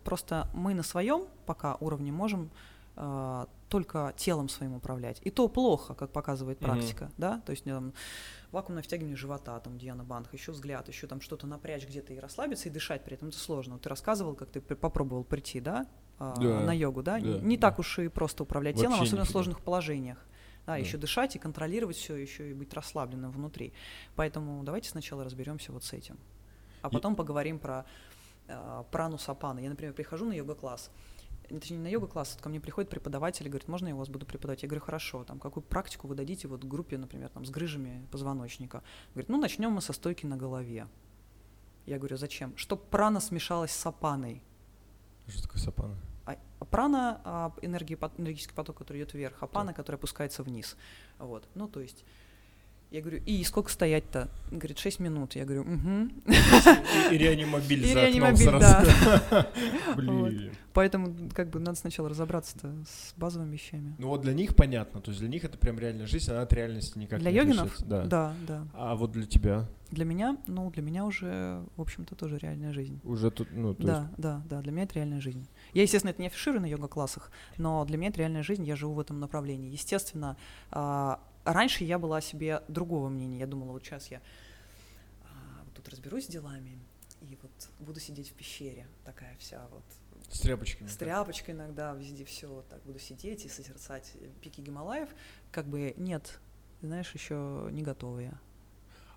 [SPEAKER 1] просто мы на своем пока уровне можем э, только телом своим управлять. И то плохо, как показывает практика, uh-huh. да, то есть там, вакуумное втягивание живота, там, Диана Банх, еще взгляд, еще там что-то напрячь где-то и расслабиться, и дышать при этом, это сложно. Вот ты рассказывал, как ты попробовал прийти, да, а, да на йогу, да? да не, да. так уж и просто управлять Вообще телом, особенно в сложных положениях. Да, да, еще дышать и контролировать все, еще и быть расслабленным внутри. Поэтому давайте сначала разберемся вот с этим. А потом и... поговорим про э, прану сапана. Я, например, прихожу на йога-класс, точнее, не на йога-класс, ко мне приходит преподаватель и говорит, можно я у вас буду преподавать? Я говорю, хорошо, там, какую практику вы дадите вот группе, например, там, с грыжами позвоночника? Говорит, ну, начнем мы со стойки на голове. Я говорю, зачем? Чтоб прана смешалась с апаной.
[SPEAKER 2] Что такое сапана?
[SPEAKER 1] А, прана а, энергии, энергический поток, который идет вверх, а пана, да. который опускается вниз. Вот. Ну, то есть Я говорю, и сколько стоять-то? Он говорит, 6 минут. Я говорю, угу.
[SPEAKER 2] И реанимобиль
[SPEAKER 1] И
[SPEAKER 2] за окном
[SPEAKER 1] реанимобиль,
[SPEAKER 2] сразу. Блин.
[SPEAKER 1] Поэтому как бы надо сначала разобраться-то с базовыми вещами.
[SPEAKER 2] Ну вот для них понятно, то есть для них это прям реальная жизнь, она от реальности никак
[SPEAKER 1] Для
[SPEAKER 2] не
[SPEAKER 1] йогинов?
[SPEAKER 2] отличается. Да.
[SPEAKER 1] Да, да.
[SPEAKER 2] А вот для тебя
[SPEAKER 1] Для меня, ну, для меня уже, в общем-то, тоже реальная жизнь.
[SPEAKER 2] уже тут, ну, то
[SPEAKER 1] Да,
[SPEAKER 2] есть
[SPEAKER 1] да, да, для меня это реальная жизнь. Я, естественно, это не афиширую на йога-классах, но для меня это реальная жизнь, я живу в этом направлении. Естественно, а, раньше я была о себе другого мнения. Я думала, вот сейчас я а, вот тут разберусь с делами и вот буду сидеть в пещере, такая вся вот
[SPEAKER 2] с тряпочками.
[SPEAKER 1] с тряпочкой иногда, везде все вот так буду сидеть и созерцать пики Гималаев. Как бы нет, знаешь, еще не готова я.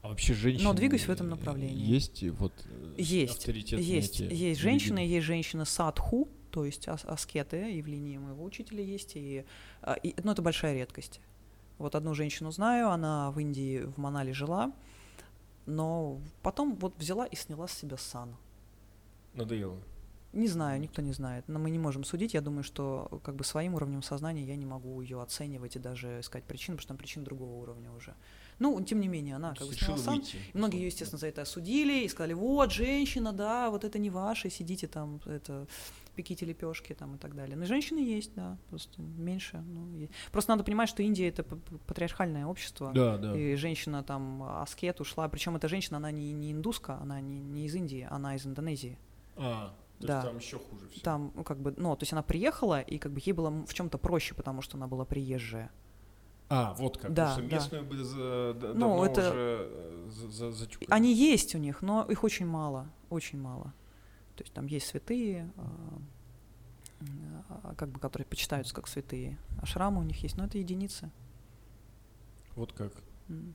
[SPEAKER 2] А вообще женщины...
[SPEAKER 1] двигаюсь в этом направлении.
[SPEAKER 2] Есть и вот э,
[SPEAKER 1] Есть,
[SPEAKER 2] авторитетные
[SPEAKER 1] Есть,
[SPEAKER 2] эти
[SPEAKER 1] есть женщины, есть женщины садху, то есть ас- аскеты, и в линии моего учителя есть, и, а, и ну, это большая редкость. Вот одну женщину знаю, она в Индии, в Манале жила, но потом вот взяла и сняла с себя сан.
[SPEAKER 2] Надоело.
[SPEAKER 1] Не знаю, никто не знает, но мы не можем судить. Я думаю, что как бы своим уровнем сознания я не могу ее оценивать и даже искать причину, потому что там причин другого уровня уже. Ну, тем не менее, она как бы сняла сан,
[SPEAKER 2] выйти.
[SPEAKER 1] и Многие ее, естественно, за это осудили и сказали, вот, женщина, да, вот это не ваше, сидите там, это, пеките лепешки там и так далее. Но женщины есть, да, просто меньше. ну, е- Просто надо понимать, что Индия это патриархальное общество.
[SPEAKER 2] Да, да.
[SPEAKER 1] И женщина там аскет ушла, причем эта женщина, она не, не индуска, она не, не из Индии, она из Индонезии.
[SPEAKER 2] А, то
[SPEAKER 1] Да.
[SPEAKER 2] есть там еще хуже все.
[SPEAKER 1] Там, ну, как бы, ну, то есть она приехала, и как бы ей было в чем-то проще, потому что она была приезжая.
[SPEAKER 2] А, вот как.
[SPEAKER 1] Да,
[SPEAKER 2] потому что
[SPEAKER 1] да.
[SPEAKER 2] местную бы за, да-
[SPEAKER 1] Ну,
[SPEAKER 2] давно
[SPEAKER 1] это-
[SPEAKER 2] уже э, за, за- затюкали.
[SPEAKER 1] Они есть у них, но их очень мало, очень мало. То есть там есть святые, а, а, как бы, которые почитаются как святые. А шрамы у них есть, но это единицы.
[SPEAKER 2] Вот как.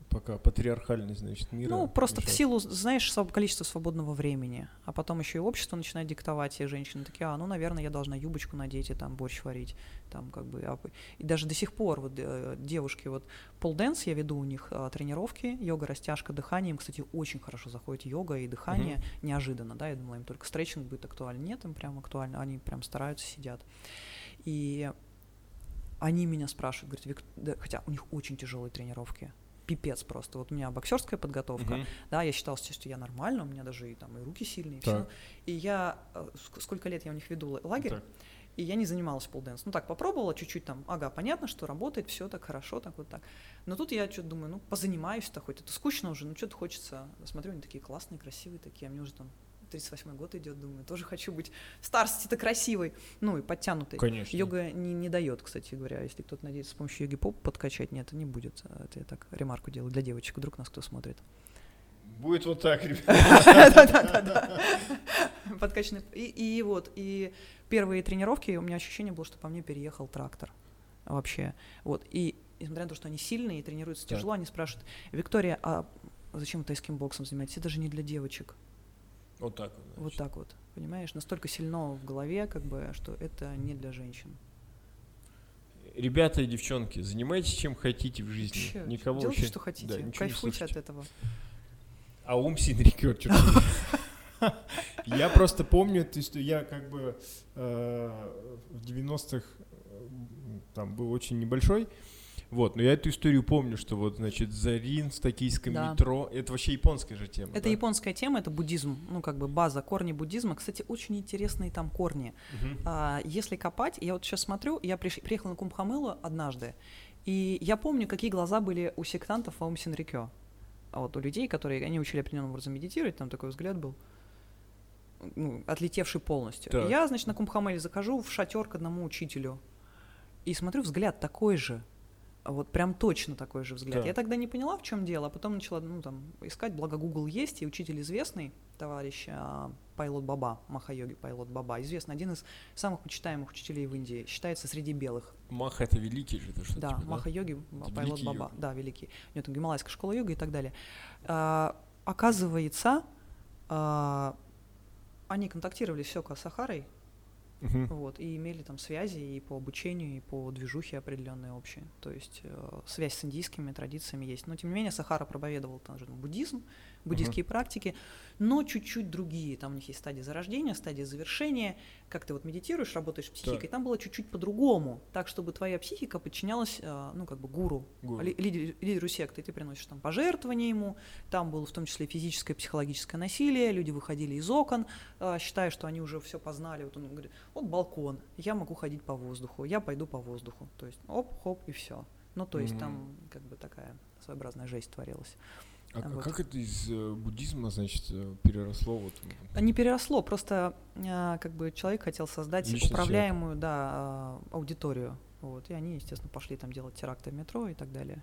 [SPEAKER 2] Пока патриархальный, значит, мир.
[SPEAKER 1] Ну, просто в силу, знаешь, количества свободного времени. А потом еще и общество начинает диктовать, и женщины такие, а, ну, наверное, я должна юбочку надеть и там борщ варить. Там, как бы, а, и даже до сих пор вот э, девушки, вот полденс я веду у них а, тренировки, йога, растяжка, дыхание. Им, кстати, очень хорошо заходит йога и дыхание. Неожиданно, да, я думала, им только стретчинг будет актуален. Нет, им прям актуально, они прям стараются, сидят. И они меня спрашивают, говорят, «Вик- да, хотя у них очень тяжелые тренировки, пипец просто. Вот у меня боксерская подготовка,
[SPEAKER 2] Мгм.
[SPEAKER 1] да, я считала, что я нормально, у меня даже и там и руки сильные, и всё.
[SPEAKER 2] Так.
[SPEAKER 1] И я э, ск- сколько лет я у них веду лагерь,
[SPEAKER 2] Так.
[SPEAKER 1] и я не занималась полденс. Ну так попробовала чуть-чуть там, ага, понятно, что работает, все так хорошо, так вот так. Но тут я что-то думаю, ну позанимаюсь-то хоть, это скучно уже, ну что-то хочется. Смотрю, они такие классные, красивые такие, а мне уже там 38 год идет, думаю, тоже хочу быть в старости-то красивой, ну и подтянутой.
[SPEAKER 2] Конечно.
[SPEAKER 1] Йога не, не дает, кстати говоря, если кто-то надеется с помощью йоги поп подкачать, нет, это не будет. Это я так ремарку делаю для девочек, вдруг нас кто смотрит.
[SPEAKER 2] Будет вот так, ребят.
[SPEAKER 1] Да-да-да. Подкачанный. И, вот, и первые тренировки, у меня ощущение было, что по мне переехал трактор вообще. Вот, и несмотря на то, что они сильные и тренируются тяжело, они спрашивают, Виктория, а зачем вы тайским боксом занимаетесь? Это же не для девочек.
[SPEAKER 2] Вот так вот.
[SPEAKER 1] Вот
[SPEAKER 2] значит.
[SPEAKER 1] так вот, понимаешь? Настолько сильно в голове, как бы, что это не для женщин.
[SPEAKER 2] Ребята и девчонки, занимайтесь чем хотите в жизни.
[SPEAKER 1] Вообще,
[SPEAKER 2] Никого
[SPEAKER 1] делайте,
[SPEAKER 2] вообще...
[SPEAKER 1] что хотите,
[SPEAKER 2] да,
[SPEAKER 1] кайфуйте от этого.
[SPEAKER 2] А ум сильно. Я просто помню, то есть я как бы э, в 90-х э, там был очень небольшой, вот, но я эту историю помню, что вот, значит, Зарин в токийском
[SPEAKER 1] Да.
[SPEAKER 2] метро, это вообще японская же тема,
[SPEAKER 1] Это
[SPEAKER 2] да?
[SPEAKER 1] японская тема, это буддизм, ну как бы база, корни буддизма. Кстати, очень интересные там корни.
[SPEAKER 2] Мгм.
[SPEAKER 1] А, если копать, я вот сейчас смотрю, я приш- приехала на Кумбхамелу однажды, и я помню, какие глаза были у сектантов в Аум Синрикё. А вот у людей, которые, они учили определенным образом медитировать, там такой взгляд был, ну, отлетевший полностью.
[SPEAKER 2] Так.
[SPEAKER 1] Я, значит, на Кумбхамеле захожу в шатер к одному учителю, и смотрю, взгляд такой же, вот прям точно такой же взгляд.
[SPEAKER 2] Так.
[SPEAKER 1] Я тогда не поняла, в чем дело, а потом начала, ну, там, искать, благо Google есть, и учитель известный, товарищ а, Пайлот Баба, Махайоги Пайлот Баба, известный, один из самых почитаемых учителей в Индии, считается среди белых.
[SPEAKER 2] Маха это великий же, это что
[SPEAKER 1] Да, Маха-йоги,
[SPEAKER 2] Это
[SPEAKER 1] Пайлот Баба,
[SPEAKER 2] йог.
[SPEAKER 1] да, великий. У него там гималайская школа йога и так далее. А, оказывается, а, они контактировали с Сёко Сахарой,
[SPEAKER 2] Мгм.
[SPEAKER 1] вот, и имели там связи и по обучению, и по движухе определенные общие. То есть э, связь с индийскими традициями есть. Но тем не менее Сахара проповедовал там же буддизм, буддийские uh-huh. практики, но чуть-чуть другие. Там у них есть стадия зарождения, стадия завершения. Как ты вот медитируешь, работаешь психикой, да. там было чуть-чуть по-другому, так, чтобы твоя психика подчинялась, э, ну, как бы гуру, гуру. Лидеру, лидеру секты. Ты приносишь там пожертвования ему, там было в том числе физическое, психологическое насилие, люди выходили из окон, э, считая, что они уже все познали. Вот он говорит, вот балкон, я могу ходить по воздуху, я пойду по воздуху. То есть оп-хоп и все. Ну, то есть mm-hmm. там как бы такая своеобразная жесть творилась.
[SPEAKER 2] А, вот. как это из э, буддизма, значит, э, переросло? Вот?
[SPEAKER 1] А не переросло, просто э, как бы человек хотел создать Личный управляемую да, э, аудиторию. Вот, и они, естественно, пошли там делать теракты в метро и так далее.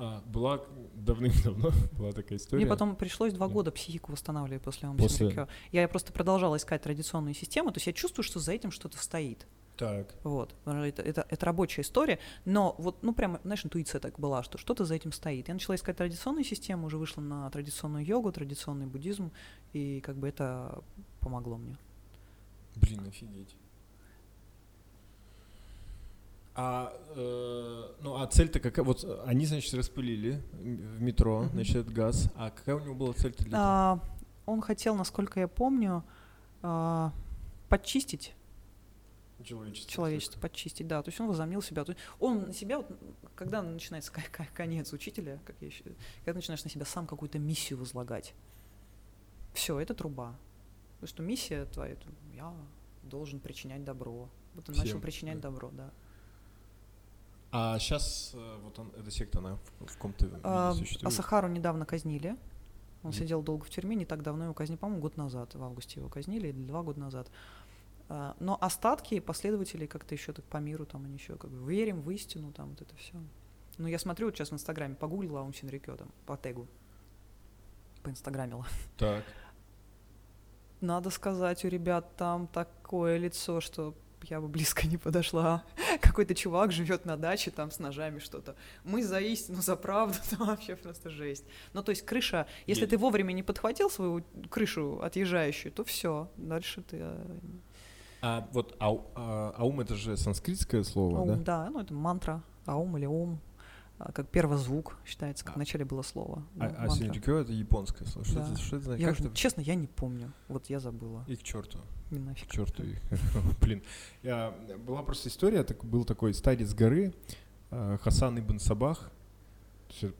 [SPEAKER 2] А, была давным-давно была такая история.
[SPEAKER 1] Мне потом пришлось два года психику восстанавливать после после... Я просто продолжала искать традиционную систему, то есть я чувствую, что за этим что-то стоит.
[SPEAKER 2] Так.
[SPEAKER 1] Вот. Это, это, это рабочая история, но вот, ну, прямо, знаешь, интуиция так была, что что-то за этим стоит. Я начала искать традиционную систему, уже вышла на традиционную йогу, традиционный буддизм, и как бы это помогло мне.
[SPEAKER 2] Блин, офигеть. А, э, ну, а цель-то какая? Вот они, значит, распылили в метро, mm-hmm. значит, газ. А какая у него была цель-то для
[SPEAKER 1] а, Он хотел, насколько я помню, а, подчистить
[SPEAKER 2] человечество.
[SPEAKER 1] Человечество подчистить, да. То есть он возомнил себя. То есть он на себя, вот, когда начинается конец учителя, как я считаю, когда начинаешь на себя сам какую-то миссию возлагать, все, это труба. То есть что миссия твоя, это я должен причинять добро. Вот он Всем, начал причинять да. добро, да.
[SPEAKER 2] А сейчас э, вот он, эта секта, она в, в ком-то а, существует?
[SPEAKER 1] А Сахару недавно казнили. Он mm. сидел долго в тюрьме, не так давно его казнили, по-моему, год назад, в августе его казнили, или два года назад. А, но остатки последователей как-то еще так по миру, там они еще как бы верим в истину, там вот это все. Ну, я смотрю вот сейчас в Инстаграме, погуглила Аун Синрикё там, по тегу, по Инстаграмила.
[SPEAKER 2] Так.
[SPEAKER 1] Надо сказать, у ребят там такое лицо, что я бы близко не подошла. Какой-то чувак живет на даче там с ножами что-то. Мы за истину, за правду, это вообще просто жесть. Ну, то есть крыша, если Нет. ты вовремя не подхватил свою крышу отъезжающую, то все, дальше ты э,
[SPEAKER 2] а вот ау, а, аум это же санскритское слово,
[SPEAKER 1] аум,
[SPEAKER 2] да?
[SPEAKER 1] Да, ну это мантра, аум или ум, а, как первозвук считается, как а, вначале было слово.
[SPEAKER 2] А, а синдикё это японское слово. Что, да. это, что это значит?
[SPEAKER 1] Я, это? Честно, я не помню. Вот я забыла.
[SPEAKER 2] И к черту.
[SPEAKER 1] Не нафиг.
[SPEAKER 2] К черту их. Блин. Была просто история, так, был такой старец горы, а, Хасан ибн Сабах.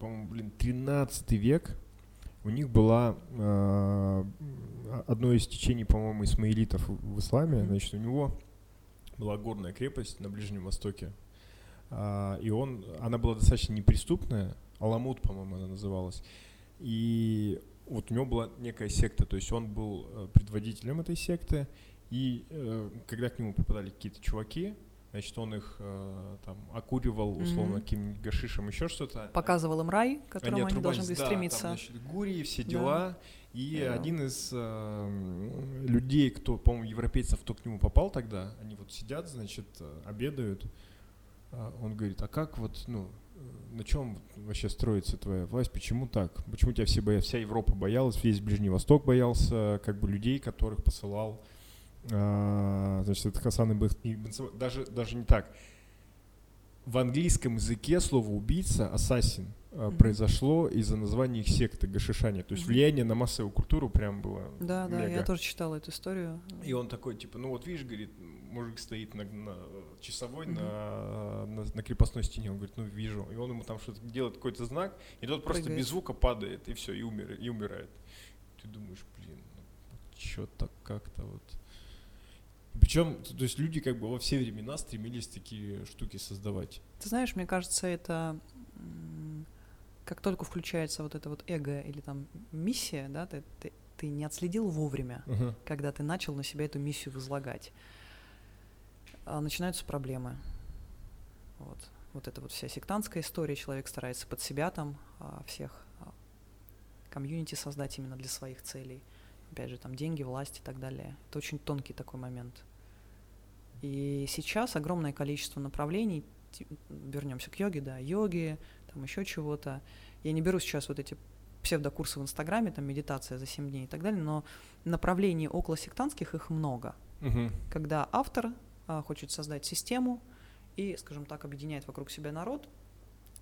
[SPEAKER 2] по-моему, блин, 13 век у них была э, одно из течений, по-моему, исмаилитов в исламе. Значит, у него была горная крепость на Ближнем Востоке. Э, и он, она была достаточно неприступная. Аламут, по-моему, она называлась. И вот у него была некая секта, то есть он был э, предводителем этой секты. И э, когда к нему попадали какие-то чуваки, Значит, он их э, там окуривал условно mm-hmm. каким-нибудь гашишем, еще что-то.
[SPEAKER 1] Показывал им рай, к которому они, они должны были
[SPEAKER 2] да,
[SPEAKER 1] стремиться.
[SPEAKER 2] Там, значит, гурии, все дела. Да. И yeah. один из э, людей, кто, по-моему, европейцев, кто к нему попал тогда, они вот сидят, значит, обедают. А он говорит, а как вот, ну, на чем вообще строится твоя власть? Почему так? Почему тебя все боятся? Вся Европа боялась, весь Ближний Восток боялся, как бы людей, которых посылал а, значит, это Хасан ибн даже, даже не так. В английском языке слово убийца, ассасин, mm-hmm. произошло из-за названия их секты Гашишани. То есть mm-hmm. влияние на массовую культуру прям было.
[SPEAKER 1] Да, мега. да, я тоже читала эту историю.
[SPEAKER 2] И он такой, типа, ну вот видишь, говорит, мужик стоит на, на часовой mm-hmm. на, на, на крепостной стене. Он говорит, ну вижу. И он ему там что-то делает, какой-то знак, и тот просто Прыгает. без звука падает, и все, и, умер, и умирает. Ты думаешь, блин, ну, что-то как-то вот. Причем, то есть люди как бы во все времена стремились такие штуки создавать.
[SPEAKER 1] Ты знаешь, мне кажется, это как только включается вот это вот эго или там миссия, да, ты, ты, ты не отследил вовремя, uh-huh. когда ты начал на себя эту миссию возлагать, а начинаются проблемы. Вот. Вот это вот вся сектантская история, человек старается под себя там а, всех а, комьюнити создать именно для своих целей. Опять же, там деньги, власть и так далее. Это очень тонкий такой момент. И сейчас огромное количество направлений, вернемся к йоге, да, йоги, там еще чего-то. Я не беру сейчас вот эти псевдокурсы в Инстаграме, там медитация за 7 дней и так далее, но направлений около сектантских их много.
[SPEAKER 2] Угу.
[SPEAKER 1] Когда автор а, хочет создать систему и, скажем так, объединяет вокруг себя народ,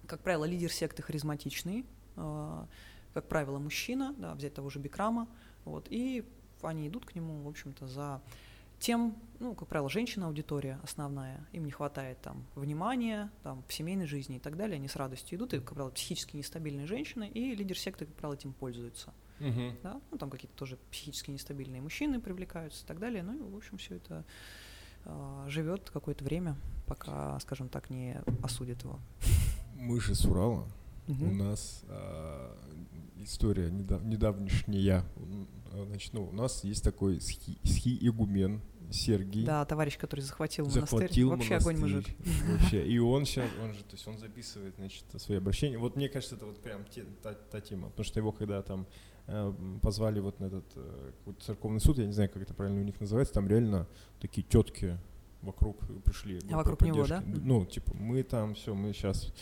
[SPEAKER 1] как правило, лидер секты харизматичный, а, как правило, мужчина, да, взять того же Бикрама, вот, и они идут к нему, в общем-то, за тем, ну, как правило, женщина аудитория основная, им не хватает там внимания, там, в семейной жизни и так далее, они с радостью идут, и, как правило, психически нестабильные женщины, и лидер секты, как правило, этим пользуется.
[SPEAKER 2] Мгм.
[SPEAKER 1] Да? Ну, там какие-то тоже психически нестабильные мужчины привлекаются и так далее. Ну, и, в общем, все это живет какое-то время, пока, скажем так, не осудят его.
[SPEAKER 2] Мы же с Урала. У
[SPEAKER 1] Мгм.
[SPEAKER 2] нас а, история недав- недавнешняя. А, Значит, ну, у нас есть такой схи, игумен Сергий.
[SPEAKER 1] Да, товарищ, который захватил, монастырь.
[SPEAKER 2] захватил
[SPEAKER 1] Вообще огонь
[SPEAKER 2] монастырь.
[SPEAKER 1] мужик.
[SPEAKER 2] Вообще. И он сейчас, он же, то есть он записывает, значит, свои обращения. Вот мне кажется, это вот прям те- та, та тема. Потому что его когда там э, м, позвали вот на этот э, церковный суд, я не знаю, как это правильно у них называется, там реально такие тетки вокруг пришли.
[SPEAKER 1] А вокруг него, да?
[SPEAKER 2] Ну, типа, мы там, все, мы сейчас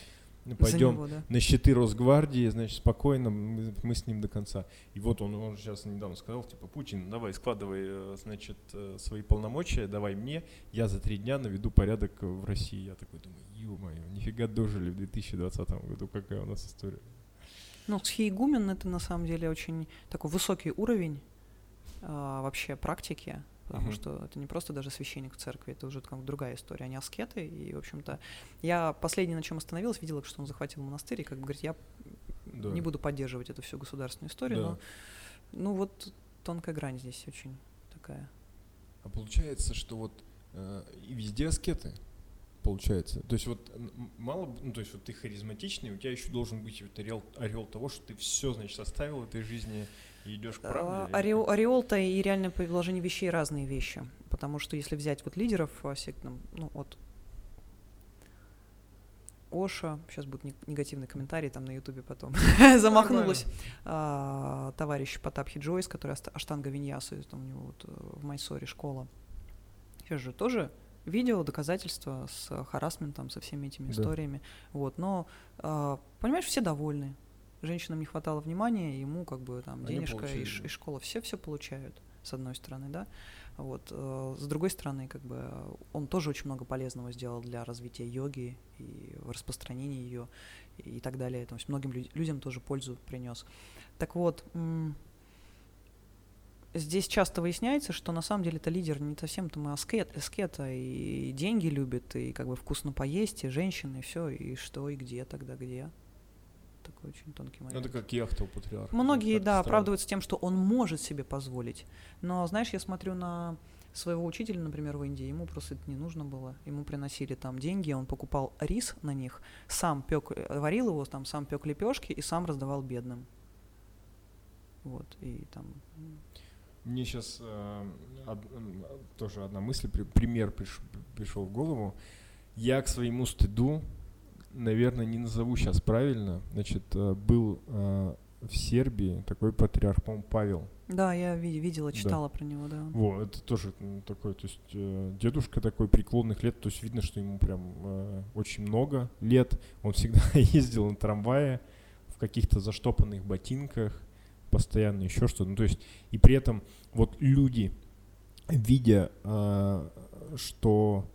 [SPEAKER 2] пойдем
[SPEAKER 1] него, да.
[SPEAKER 2] на щиты Росгвардии, значит, спокойно, мы, мы с ним до конца. И вот он, он сейчас недавно сказал, типа, Путин, давай, складывай, э, значит, э, свои полномочия, давай мне, я за три дня наведу порядок в России. Я такой думаю, ё-моё, нифига дожили в 2020 году, какая у нас история.
[SPEAKER 1] Ну, схиегумен — это на самом деле очень такой высокий уровень а, вообще практики, потому
[SPEAKER 2] Мгм.
[SPEAKER 1] что это не просто даже священник в церкви, это уже как другая история, они аскеты, и, в общем-то, я последнее, на чем остановилась, видела, что он захватил монастырь, и как бы говорит, я
[SPEAKER 2] Да.
[SPEAKER 1] не буду поддерживать эту всю государственную историю,
[SPEAKER 2] Да.
[SPEAKER 1] но, ну, вот тонкая грань здесь очень такая.
[SPEAKER 2] А получается, что вот э, и везде аскеты, получается. То есть вот мало, ну то есть вот ты харизматичный, у тебя еще должен быть вот орел, орел того, что ты все, значит, оставил в этой жизни идешь к
[SPEAKER 1] А,
[SPEAKER 2] правде. или
[SPEAKER 1] ореол- ореол-то и реальное положение вещей разные вещи. Потому что если взять вот лидеров сектном, ну вот Оша, сейчас будет не- негативный комментарий там на Ютубе потом, замахнулась, а, товарищ Потапхи Джойс, который Аштанга Виньясу, там у него вот э, в Майсоре школа. Сейчас же тоже видео, доказательства с харасментом, со всеми этими
[SPEAKER 2] Да.
[SPEAKER 1] историями. Вот, но, а, понимаешь, все довольны. Женщинам не хватало внимания, ему как бы там
[SPEAKER 2] Они
[SPEAKER 1] денежка
[SPEAKER 2] получили,
[SPEAKER 1] и, и школа, все все получают, с одной стороны, да. Вот, э, с другой стороны, как бы э, он тоже очень много полезного сделал для развития йоги и распространения ее и так далее. То есть многим лю- людям тоже пользу принес. Так вот, здесь часто выясняется, что на самом деле это лидер не совсем там аскет, аскета, и деньги любит, и как бы вкусно поесть, и женщины, и все, и что, и где тогда, где. Такой очень тонкий
[SPEAKER 2] Ну,
[SPEAKER 1] момент.
[SPEAKER 2] это как яхта у патриарха.
[SPEAKER 1] Многие, да,
[SPEAKER 2] странно.
[SPEAKER 1] оправдываются тем, что он может себе позволить. Но, знаешь, я смотрю на своего учителя, например, в Индии, ему просто это не нужно было. Ему приносили там деньги, он покупал рис на них, сам пек, варил его, там сам пек лепешки и сам раздавал бедным. Вот, и там...
[SPEAKER 2] Мне сейчас тоже одна мысль, при- пример приш- пришел в голову. Я к своему стыду, наверное, не назову сейчас правильно. Значит, э, был э, в Сербии такой патриарх, по-моему, Павел.
[SPEAKER 1] Да, я ви- видела,
[SPEAKER 2] Да.
[SPEAKER 1] читала про него, да.
[SPEAKER 2] Во, это тоже такой, то есть э, дедушка такой преклонных лет, то есть видно, что ему прям э, очень много лет. Он всегда ездил на трамвае в каких-то заштопанных ботинках, постоянно еще что-то. Ну, то есть и при этом вот люди, видя, э, что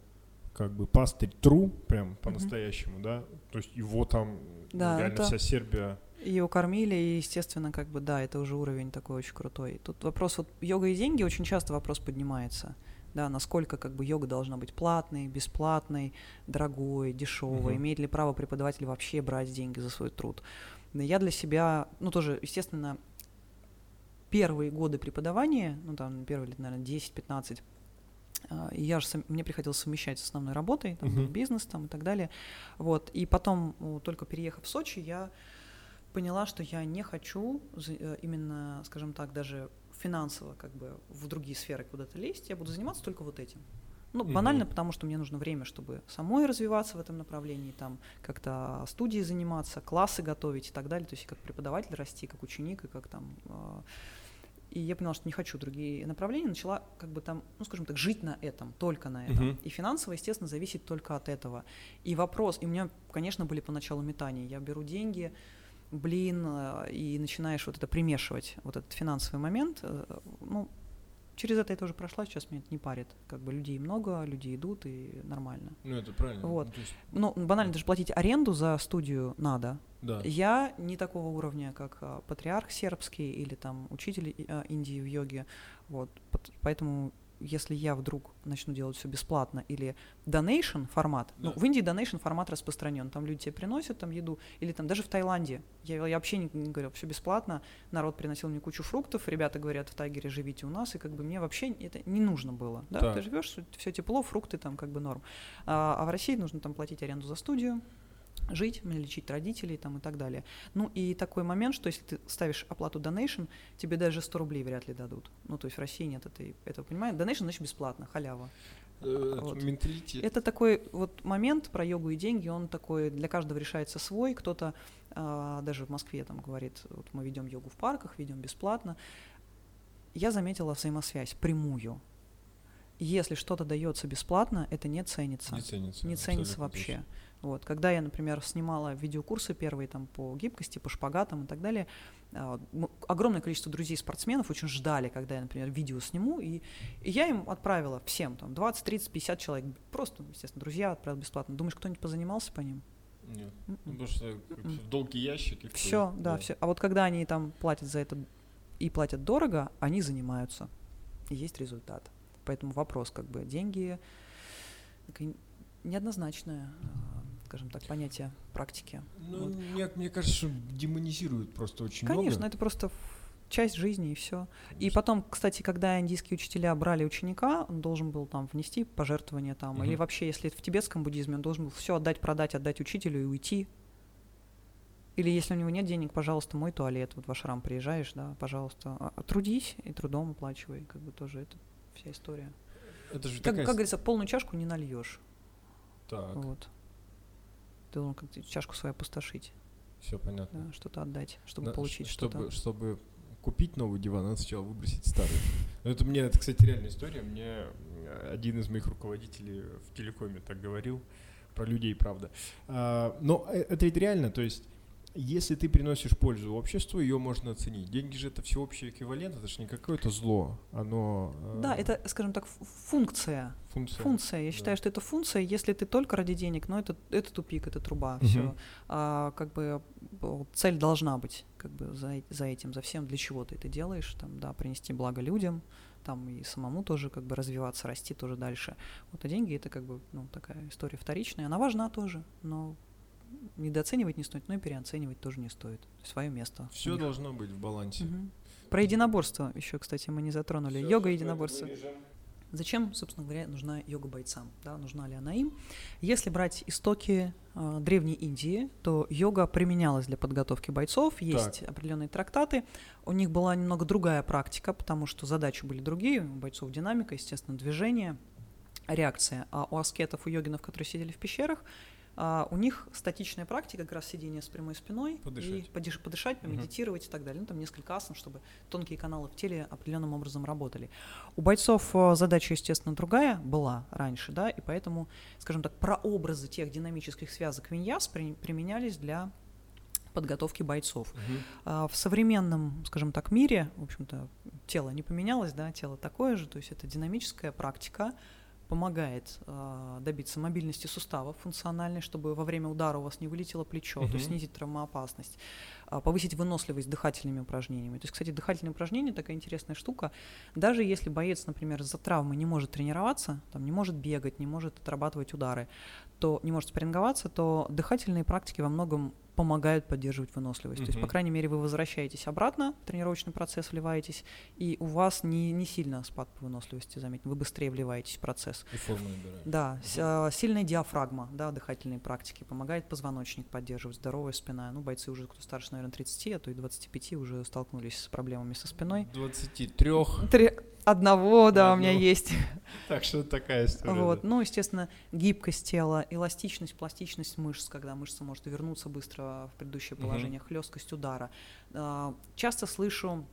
[SPEAKER 2] как бы пастырь тру, прям по-настоящему, да, то есть его там ну,
[SPEAKER 1] Да,
[SPEAKER 2] реально
[SPEAKER 1] это-
[SPEAKER 2] вся Сербия
[SPEAKER 1] Ее кормили, и, естественно, как бы, да, это уже уровень такой очень крутой. Тут вопрос, вот йога и деньги, очень часто вопрос поднимается. Да, насколько как бы йога должна быть платной, бесплатной, дорогой, дешевой,
[SPEAKER 2] Мгм.
[SPEAKER 1] имеет ли право преподаватель вообще брать деньги за свой труд. Но я для себя, ну тоже, естественно, первые годы преподавания, ну там первые лет, наверное, 10-15, а, и я же, мне приходилось совмещать с основной работой, там,
[SPEAKER 2] Мгм.
[SPEAKER 1] бизнес там, и так далее. Вот. И потом, только переехав в Сочи, я поняла, что я не хочу э, именно, скажем так, даже финансово как бы в другие сферы куда-то лезть, я буду заниматься только вот этим. Ну, банально, потому что мне нужно время, чтобы самой развиваться в этом направлении, там как-то студии заниматься, классы готовить и так далее, то есть как преподаватель расти, как ученик, и как там... И я поняла, что не хочу другие направления, начала как бы там, ну, скажем так, жить на этом, только на этом.
[SPEAKER 2] Мгм.
[SPEAKER 1] И финансово, естественно, зависит только от этого. И вопрос, и у меня, конечно, были поначалу метания. Я беру деньги, блин, э, и начинаешь вот это примешивать, вот этот финансовый момент. э, Ну, через это я тоже прошла, сейчас меня это не парит. Как бы людей много, люди идут, и нормально.
[SPEAKER 2] Ну, это правильно.
[SPEAKER 1] Вот.
[SPEAKER 2] Ну, есть-
[SPEAKER 1] Ну, банально, даже платить аренду за студию надо.
[SPEAKER 2] да.
[SPEAKER 1] Я не такого уровня, как а, патриарх сербский или там учитель а, Индии в йоге. Вот. Поэтому если я вдруг начну делать все бесплатно или donation формат, ну,
[SPEAKER 2] Да.
[SPEAKER 1] в Индии donation формат распространен, там люди тебе приносят там еду, или там даже в Таиланде, я, я вообще не, не говорю, все бесплатно, народ приносил мне кучу фруктов, ребята говорят, в Тайгере живите у нас, и как бы мне вообще это не нужно было, да,
[SPEAKER 2] Так.
[SPEAKER 1] ты живешь, все тепло, фрукты там как бы норм, а, а в России нужно там платить аренду за студию, жить, лечить родителей там и так далее. Ну и такой момент, что если ты ставишь оплату donation, тебе даже 100 рублей вряд ли дадут. Ну то есть в России нет этой, этого, понимаешь? Donation значит бесплатно, халява.
[SPEAKER 2] Э, это
[SPEAKER 1] вот.
[SPEAKER 2] Менталитет.
[SPEAKER 1] Это такой вот момент про йогу и деньги, он такой для каждого решается свой. Кто-то а, даже в Москве там говорит, вот мы ведем йогу в парках, ведем бесплатно. Я заметила взаимосвязь прямую. Если что-то дается бесплатно, это не ценится
[SPEAKER 2] Не ценится.
[SPEAKER 1] не ценится вообще.
[SPEAKER 2] точно.
[SPEAKER 1] Вот, когда я, например, снимала видеокурсы первые там по гибкости, по шпагатам и так далее, а, огромное количество друзей спортсменов очень ждали, когда я, например, видео сниму, и, и я им отправила всем, там, 20, 30, 50 человек, просто, естественно, друзья отправила бесплатно. Думаешь, кто-нибудь позанимался по ним?
[SPEAKER 2] Нет.
[SPEAKER 1] М-м.
[SPEAKER 2] Ну, потому что долгий ящик. и.
[SPEAKER 1] Все, да, все. А вот когда они там платят за это и платят дорого, они занимаются. И есть результат. Поэтому вопрос, как бы, деньги а, скажем так, понятие практики.
[SPEAKER 2] Ну,
[SPEAKER 1] Вот.
[SPEAKER 2] мне, мне кажется, демонизируют просто очень
[SPEAKER 1] Конечно,
[SPEAKER 2] много.
[SPEAKER 1] это просто часть жизни и все. И
[SPEAKER 2] Конечно.
[SPEAKER 1] потом, кстати, когда индийские учителя брали ученика, он должен был там внести пожертвование там, или
[SPEAKER 2] Мгм.
[SPEAKER 1] вообще, если в тибетском буддизме, он должен был все отдать, продать, отдать учителю и уйти. Или если у него нет денег, пожалуйста, мой туалет, вот в ашрам приезжаешь, да, пожалуйста, а- а трудись и трудом оплачивай, как бы тоже это вся история.
[SPEAKER 2] Это же
[SPEAKER 1] Как,
[SPEAKER 2] такая...
[SPEAKER 1] как говорится, полную чашку не нальешь,
[SPEAKER 2] Так,
[SPEAKER 1] вот. Ты должен как-то чашку свою опустошить,
[SPEAKER 2] все понятно.
[SPEAKER 1] да, что-то отдать, чтобы
[SPEAKER 2] Да,
[SPEAKER 1] получить
[SPEAKER 2] ш-
[SPEAKER 1] что-то.
[SPEAKER 2] чтобы, чтобы купить новый диван, надо сначала выбросить старый. Ну, это мне, это, кстати, реальная история. Мне э, один из моих руководителей в телекоме так говорил про людей, правда. А, но э, это ведь реально, то есть если ты приносишь пользу обществу, ее можно оценить. Деньги же это всеобщий эквивалент, это же не какое-то зло, оно... э,
[SPEAKER 1] Да, это, скажем так, функция.
[SPEAKER 2] функция.
[SPEAKER 1] Функция. Я
[SPEAKER 2] да.
[SPEAKER 1] считаю, что это функция. Если ты только ради денег, ну это, это тупик, это труба,
[SPEAKER 2] Мгм.
[SPEAKER 1] все. А, как бы цель должна быть как бы за, э- за этим, за всем, для чего ты это делаешь, там, да, принести благо людям, там и самому тоже как бы развиваться, расти тоже дальше. Вот, а деньги это как бы, ну, такая история вторичная. Она важна тоже, но недооценивать не стоит, но и переоценивать тоже не стоит. Свое место.
[SPEAKER 2] Все должно быть в балансе.
[SPEAKER 1] Мгм. Про единоборство еще, кстати, мы не затронули. Йога единоборство. Зачем, собственно говоря, нужна йога бойцам? Да, нужна ли она им? Если брать истоки э, древней Индии, то йога применялась для подготовки бойцов. Есть определенные трактаты. У них была немного другая практика, потому что задачи были другие. У бойцов динамика, естественно, движение, реакция. А у аскетов, у йогинов, которые сидели в пещерах, а, у них статичная практика, как раз сидение с прямой спиной, и
[SPEAKER 2] Подышать.
[SPEAKER 1] подиш- подышать,
[SPEAKER 2] Мгм.
[SPEAKER 1] помедитировать и так далее. Ну, там несколько асан, чтобы тонкие каналы в теле определенным образом работали. У бойцов э, задача, естественно, другая была раньше, да, и поэтому, скажем так, прообразы тех динамических связок виньяс при- применялись для подготовки бойцов. А в современном, скажем так, мире, в общем-то, тело не поменялось, да, тело такое же, то есть это динамическая практика, помогает а, добиться мобильности суставов функциональной, чтобы во время удара у вас не вылетело плечо, то есть снизить травмоопасность, а, повысить выносливость дыхательными упражнениями. То есть, кстати, дыхательные упражнения такая интересная штука. Даже если боец, например, из-за травмы не может тренироваться, там, не может бегать, не может отрабатывать удары, то не может спарринговаться, то дыхательные практики во многом помогают поддерживать выносливость. То есть, по крайней мере, вы возвращаетесь обратно в тренировочный процесс, вливаетесь, и у вас не, не сильно спад по выносливости заметен, вы быстрее вливаетесь в процесс.
[SPEAKER 2] И форму набирает.
[SPEAKER 1] Да, а, сильная диафрагма, да, дыхательные практики, помогает позвоночник поддерживать, здоровая спина. Ну, бойцы уже, кто старше, наверное, 30, а то и 25 уже столкнулись с проблемами со спиной.
[SPEAKER 2] 23.
[SPEAKER 1] Три... Одного, да, у меня
[SPEAKER 2] Одного.
[SPEAKER 1] есть.
[SPEAKER 2] Так что такая история.
[SPEAKER 1] Вот.
[SPEAKER 2] да.
[SPEAKER 1] Ну, естественно, гибкость тела, эластичность, пластичность мышц, когда мышца может вернуться быстро в предыдущее положение, хлесткость удара. А, Часто слышу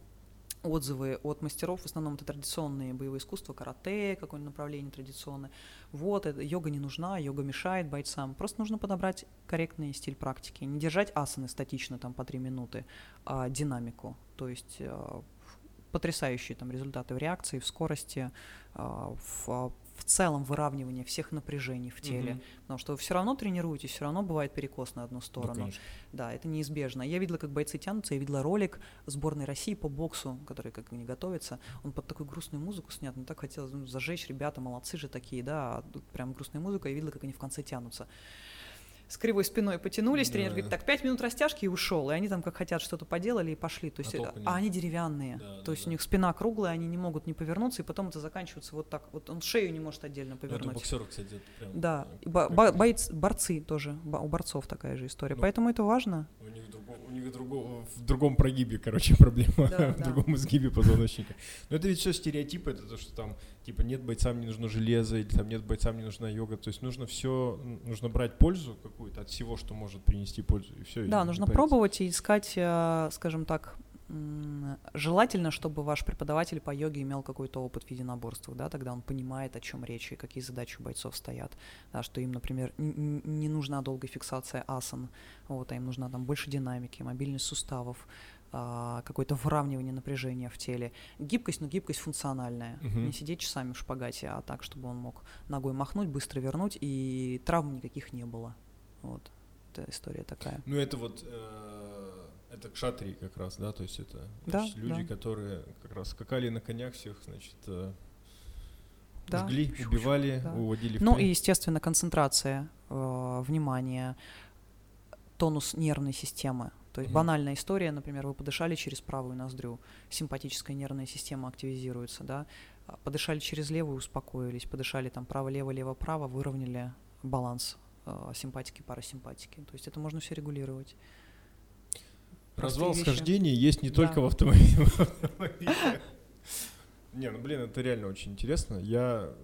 [SPEAKER 1] отзывы от мастеров, в основном это традиционные боевые искусства, карате, какое-нибудь направление традиционное. Вот, это, йога не нужна, йога мешает бойцам. Просто нужно подобрать корректный стиль практики. Не держать асаны статично там по три минуты, а динамику. То есть э, потрясающие там результаты в реакции, в скорости, в в целом выравнивание всех напряжений в теле, угу. потому что вы все равно тренируетесь, все равно бывает перекос на одну сторону. Да, да, это неизбежно. Я видела, как бойцы тянутся, я видела ролик сборной России по боксу, который как не готовится, он под такую грустную музыку снят, мне так хотелось ну, зажечь, ребята молодцы же такие, да, а тут прям грустная музыка, я видела, как они в конце тянутся с кривой спиной потянулись, да. тренер говорит, так, пять минут растяжки и ушел. И они там как хотят что-то поделали и пошли. То есть, а, а они деревянные. Да, то да, есть да. у них спина круглая, они не могут не повернуться, и потом это заканчивается вот так. Вот он шею не может отдельно ну, повернуть. Ну, это
[SPEAKER 2] боксеры, кстати, это прям,
[SPEAKER 1] Да, бо- бо- бойц, борцы тоже, у борцов такая же история. Ну, Поэтому это важно.
[SPEAKER 2] У них, друго, у них друго, в другом прогибе, короче, проблема. Да, в да. другом изгибе позвоночника. Но это ведь все стереотипы, это то, что там, типа, нет бойцам не нужно железо, или там нет бойцам не нужна йога. То есть нужно все, нужно брать пользу какую-то от всего, что может принести пользу, и все.
[SPEAKER 1] Да, и нужно пробовать и искать, э, скажем так, желательно, чтобы ваш преподаватель по йоге имел какой-то опыт в единоборствах, да, тогда он понимает, о чем речь и какие задачи у бойцов стоят, да, что им, например, не нужна долгая фиксация асан, вот, а им нужна там больше динамики, мобильность суставов, а, какое-то выравнивание напряжения в теле. Гибкость, но гибкость функциональная. Угу. Не сидеть часами в шпагате, а так, чтобы он мог ногой махнуть, быстро вернуть, и травм никаких не было. Вот эта история такая.
[SPEAKER 2] Ну, это вот э, это кшатри как раз, да, то есть это да, значит, люди, да. которые как раз скакали на конях всех, значит, э, да. жгли, убивали, да. уводили в
[SPEAKER 1] Ну и, естественно, концентрация э, внимания, тонус нервной системы. То есть mm банальная история, например, вы подышали через правую ноздрю, симпатическая нервная система активизируется, да, а, подышали через левую, успокоились, подышали там право-лево, лево-право, выровняли баланс э, симпатики, парасимпатики. То есть это можно все регулировать.
[SPEAKER 2] Развал схождения есть не да. только в автомобиле. Не, ну блин, это реально очень интересно. Я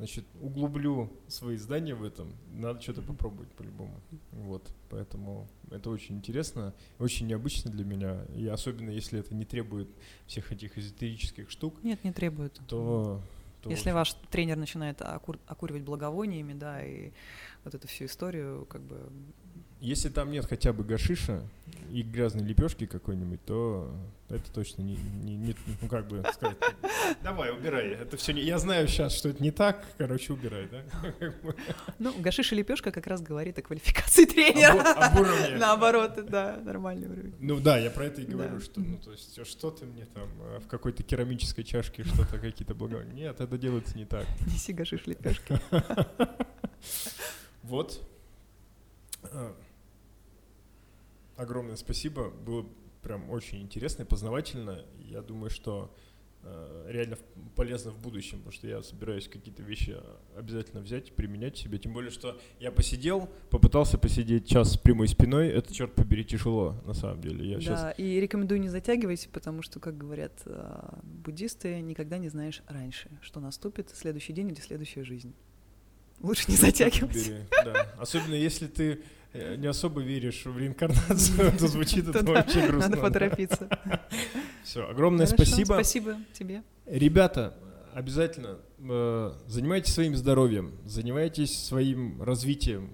[SPEAKER 2] значит, углублю свои знания в этом. Надо что-то попробовать по-любому. Вот, поэтому это очень интересно, очень необычно для меня. И особенно если это не требует всех этих эзотерических штук.
[SPEAKER 1] Нет, не требует.
[SPEAKER 2] То
[SPEAKER 1] тоже. Если ваш тренер начинает окур- окуривать благовониями, да, и вот эту всю историю, как бы...
[SPEAKER 2] Если там нет хотя бы гашиша и грязной лепешки какой-нибудь, то это точно не, не, не ну как бы сказать. Давай, убирай. Это все не. Я знаю сейчас, что это не так. Короче, убирай, да?
[SPEAKER 1] Ну, гашиш и лепешка как раз говорит о квалификации тренера.
[SPEAKER 2] Об, об уровне.
[SPEAKER 1] Наоборот, да, нормальный уровень.
[SPEAKER 2] Ну да, я про это и говорю, да. что, ну, то есть, что ты мне там э, в какой-то керамической чашке что-то какие-то благовония. Нет, это делается не так.
[SPEAKER 1] Неси гашиш лепешки.
[SPEAKER 2] Вот. Огромное спасибо. Было прям очень интересно и познавательно. Я думаю, что э, реально полезно в будущем, потому что я собираюсь какие-то вещи обязательно взять и применять себе. Тем более, что я посидел, попытался посидеть час с прямой спиной. Это, черт побери, тяжело, на самом деле. Я
[SPEAKER 1] да,
[SPEAKER 2] сейчас...
[SPEAKER 1] и рекомендую не затягивать, потому что, как говорят э, буддисты, никогда не знаешь раньше, что наступит следующий день или следующая жизнь. Лучше не затягивать.
[SPEAKER 2] Да. Особенно если ты э, не особо веришь в реинкарнацию, то звучит это вообще грустно.
[SPEAKER 1] Надо поторопиться.
[SPEAKER 2] Все, огромное спасибо.
[SPEAKER 1] Спасибо тебе.
[SPEAKER 2] Ребята, обязательно э, занимайтесь своим здоровьем, занимайтесь своим развитием,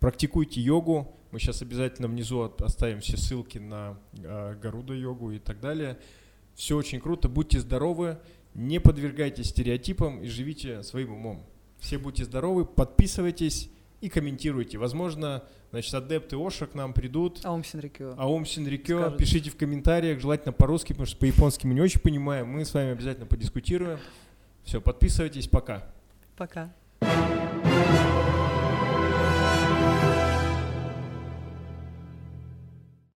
[SPEAKER 2] практикуйте йогу. Мы сейчас обязательно внизу оставим все ссылки на э, Гаруда йогу и так далее. Все очень круто, будьте здоровы, не подвергайтесь стереотипам и живите своим умом. Все будьте здоровы, подписывайтесь и комментируйте. Возможно, значит, адепты Оша к нам придут.
[SPEAKER 1] Аум Синрикё.
[SPEAKER 2] Аум Синрикё. Пишите в комментариях, желательно по-русски, потому что по-японски мы не очень понимаем. Мы с вами обязательно подискутируем. Все, подписывайтесь. Пока.
[SPEAKER 1] Пока.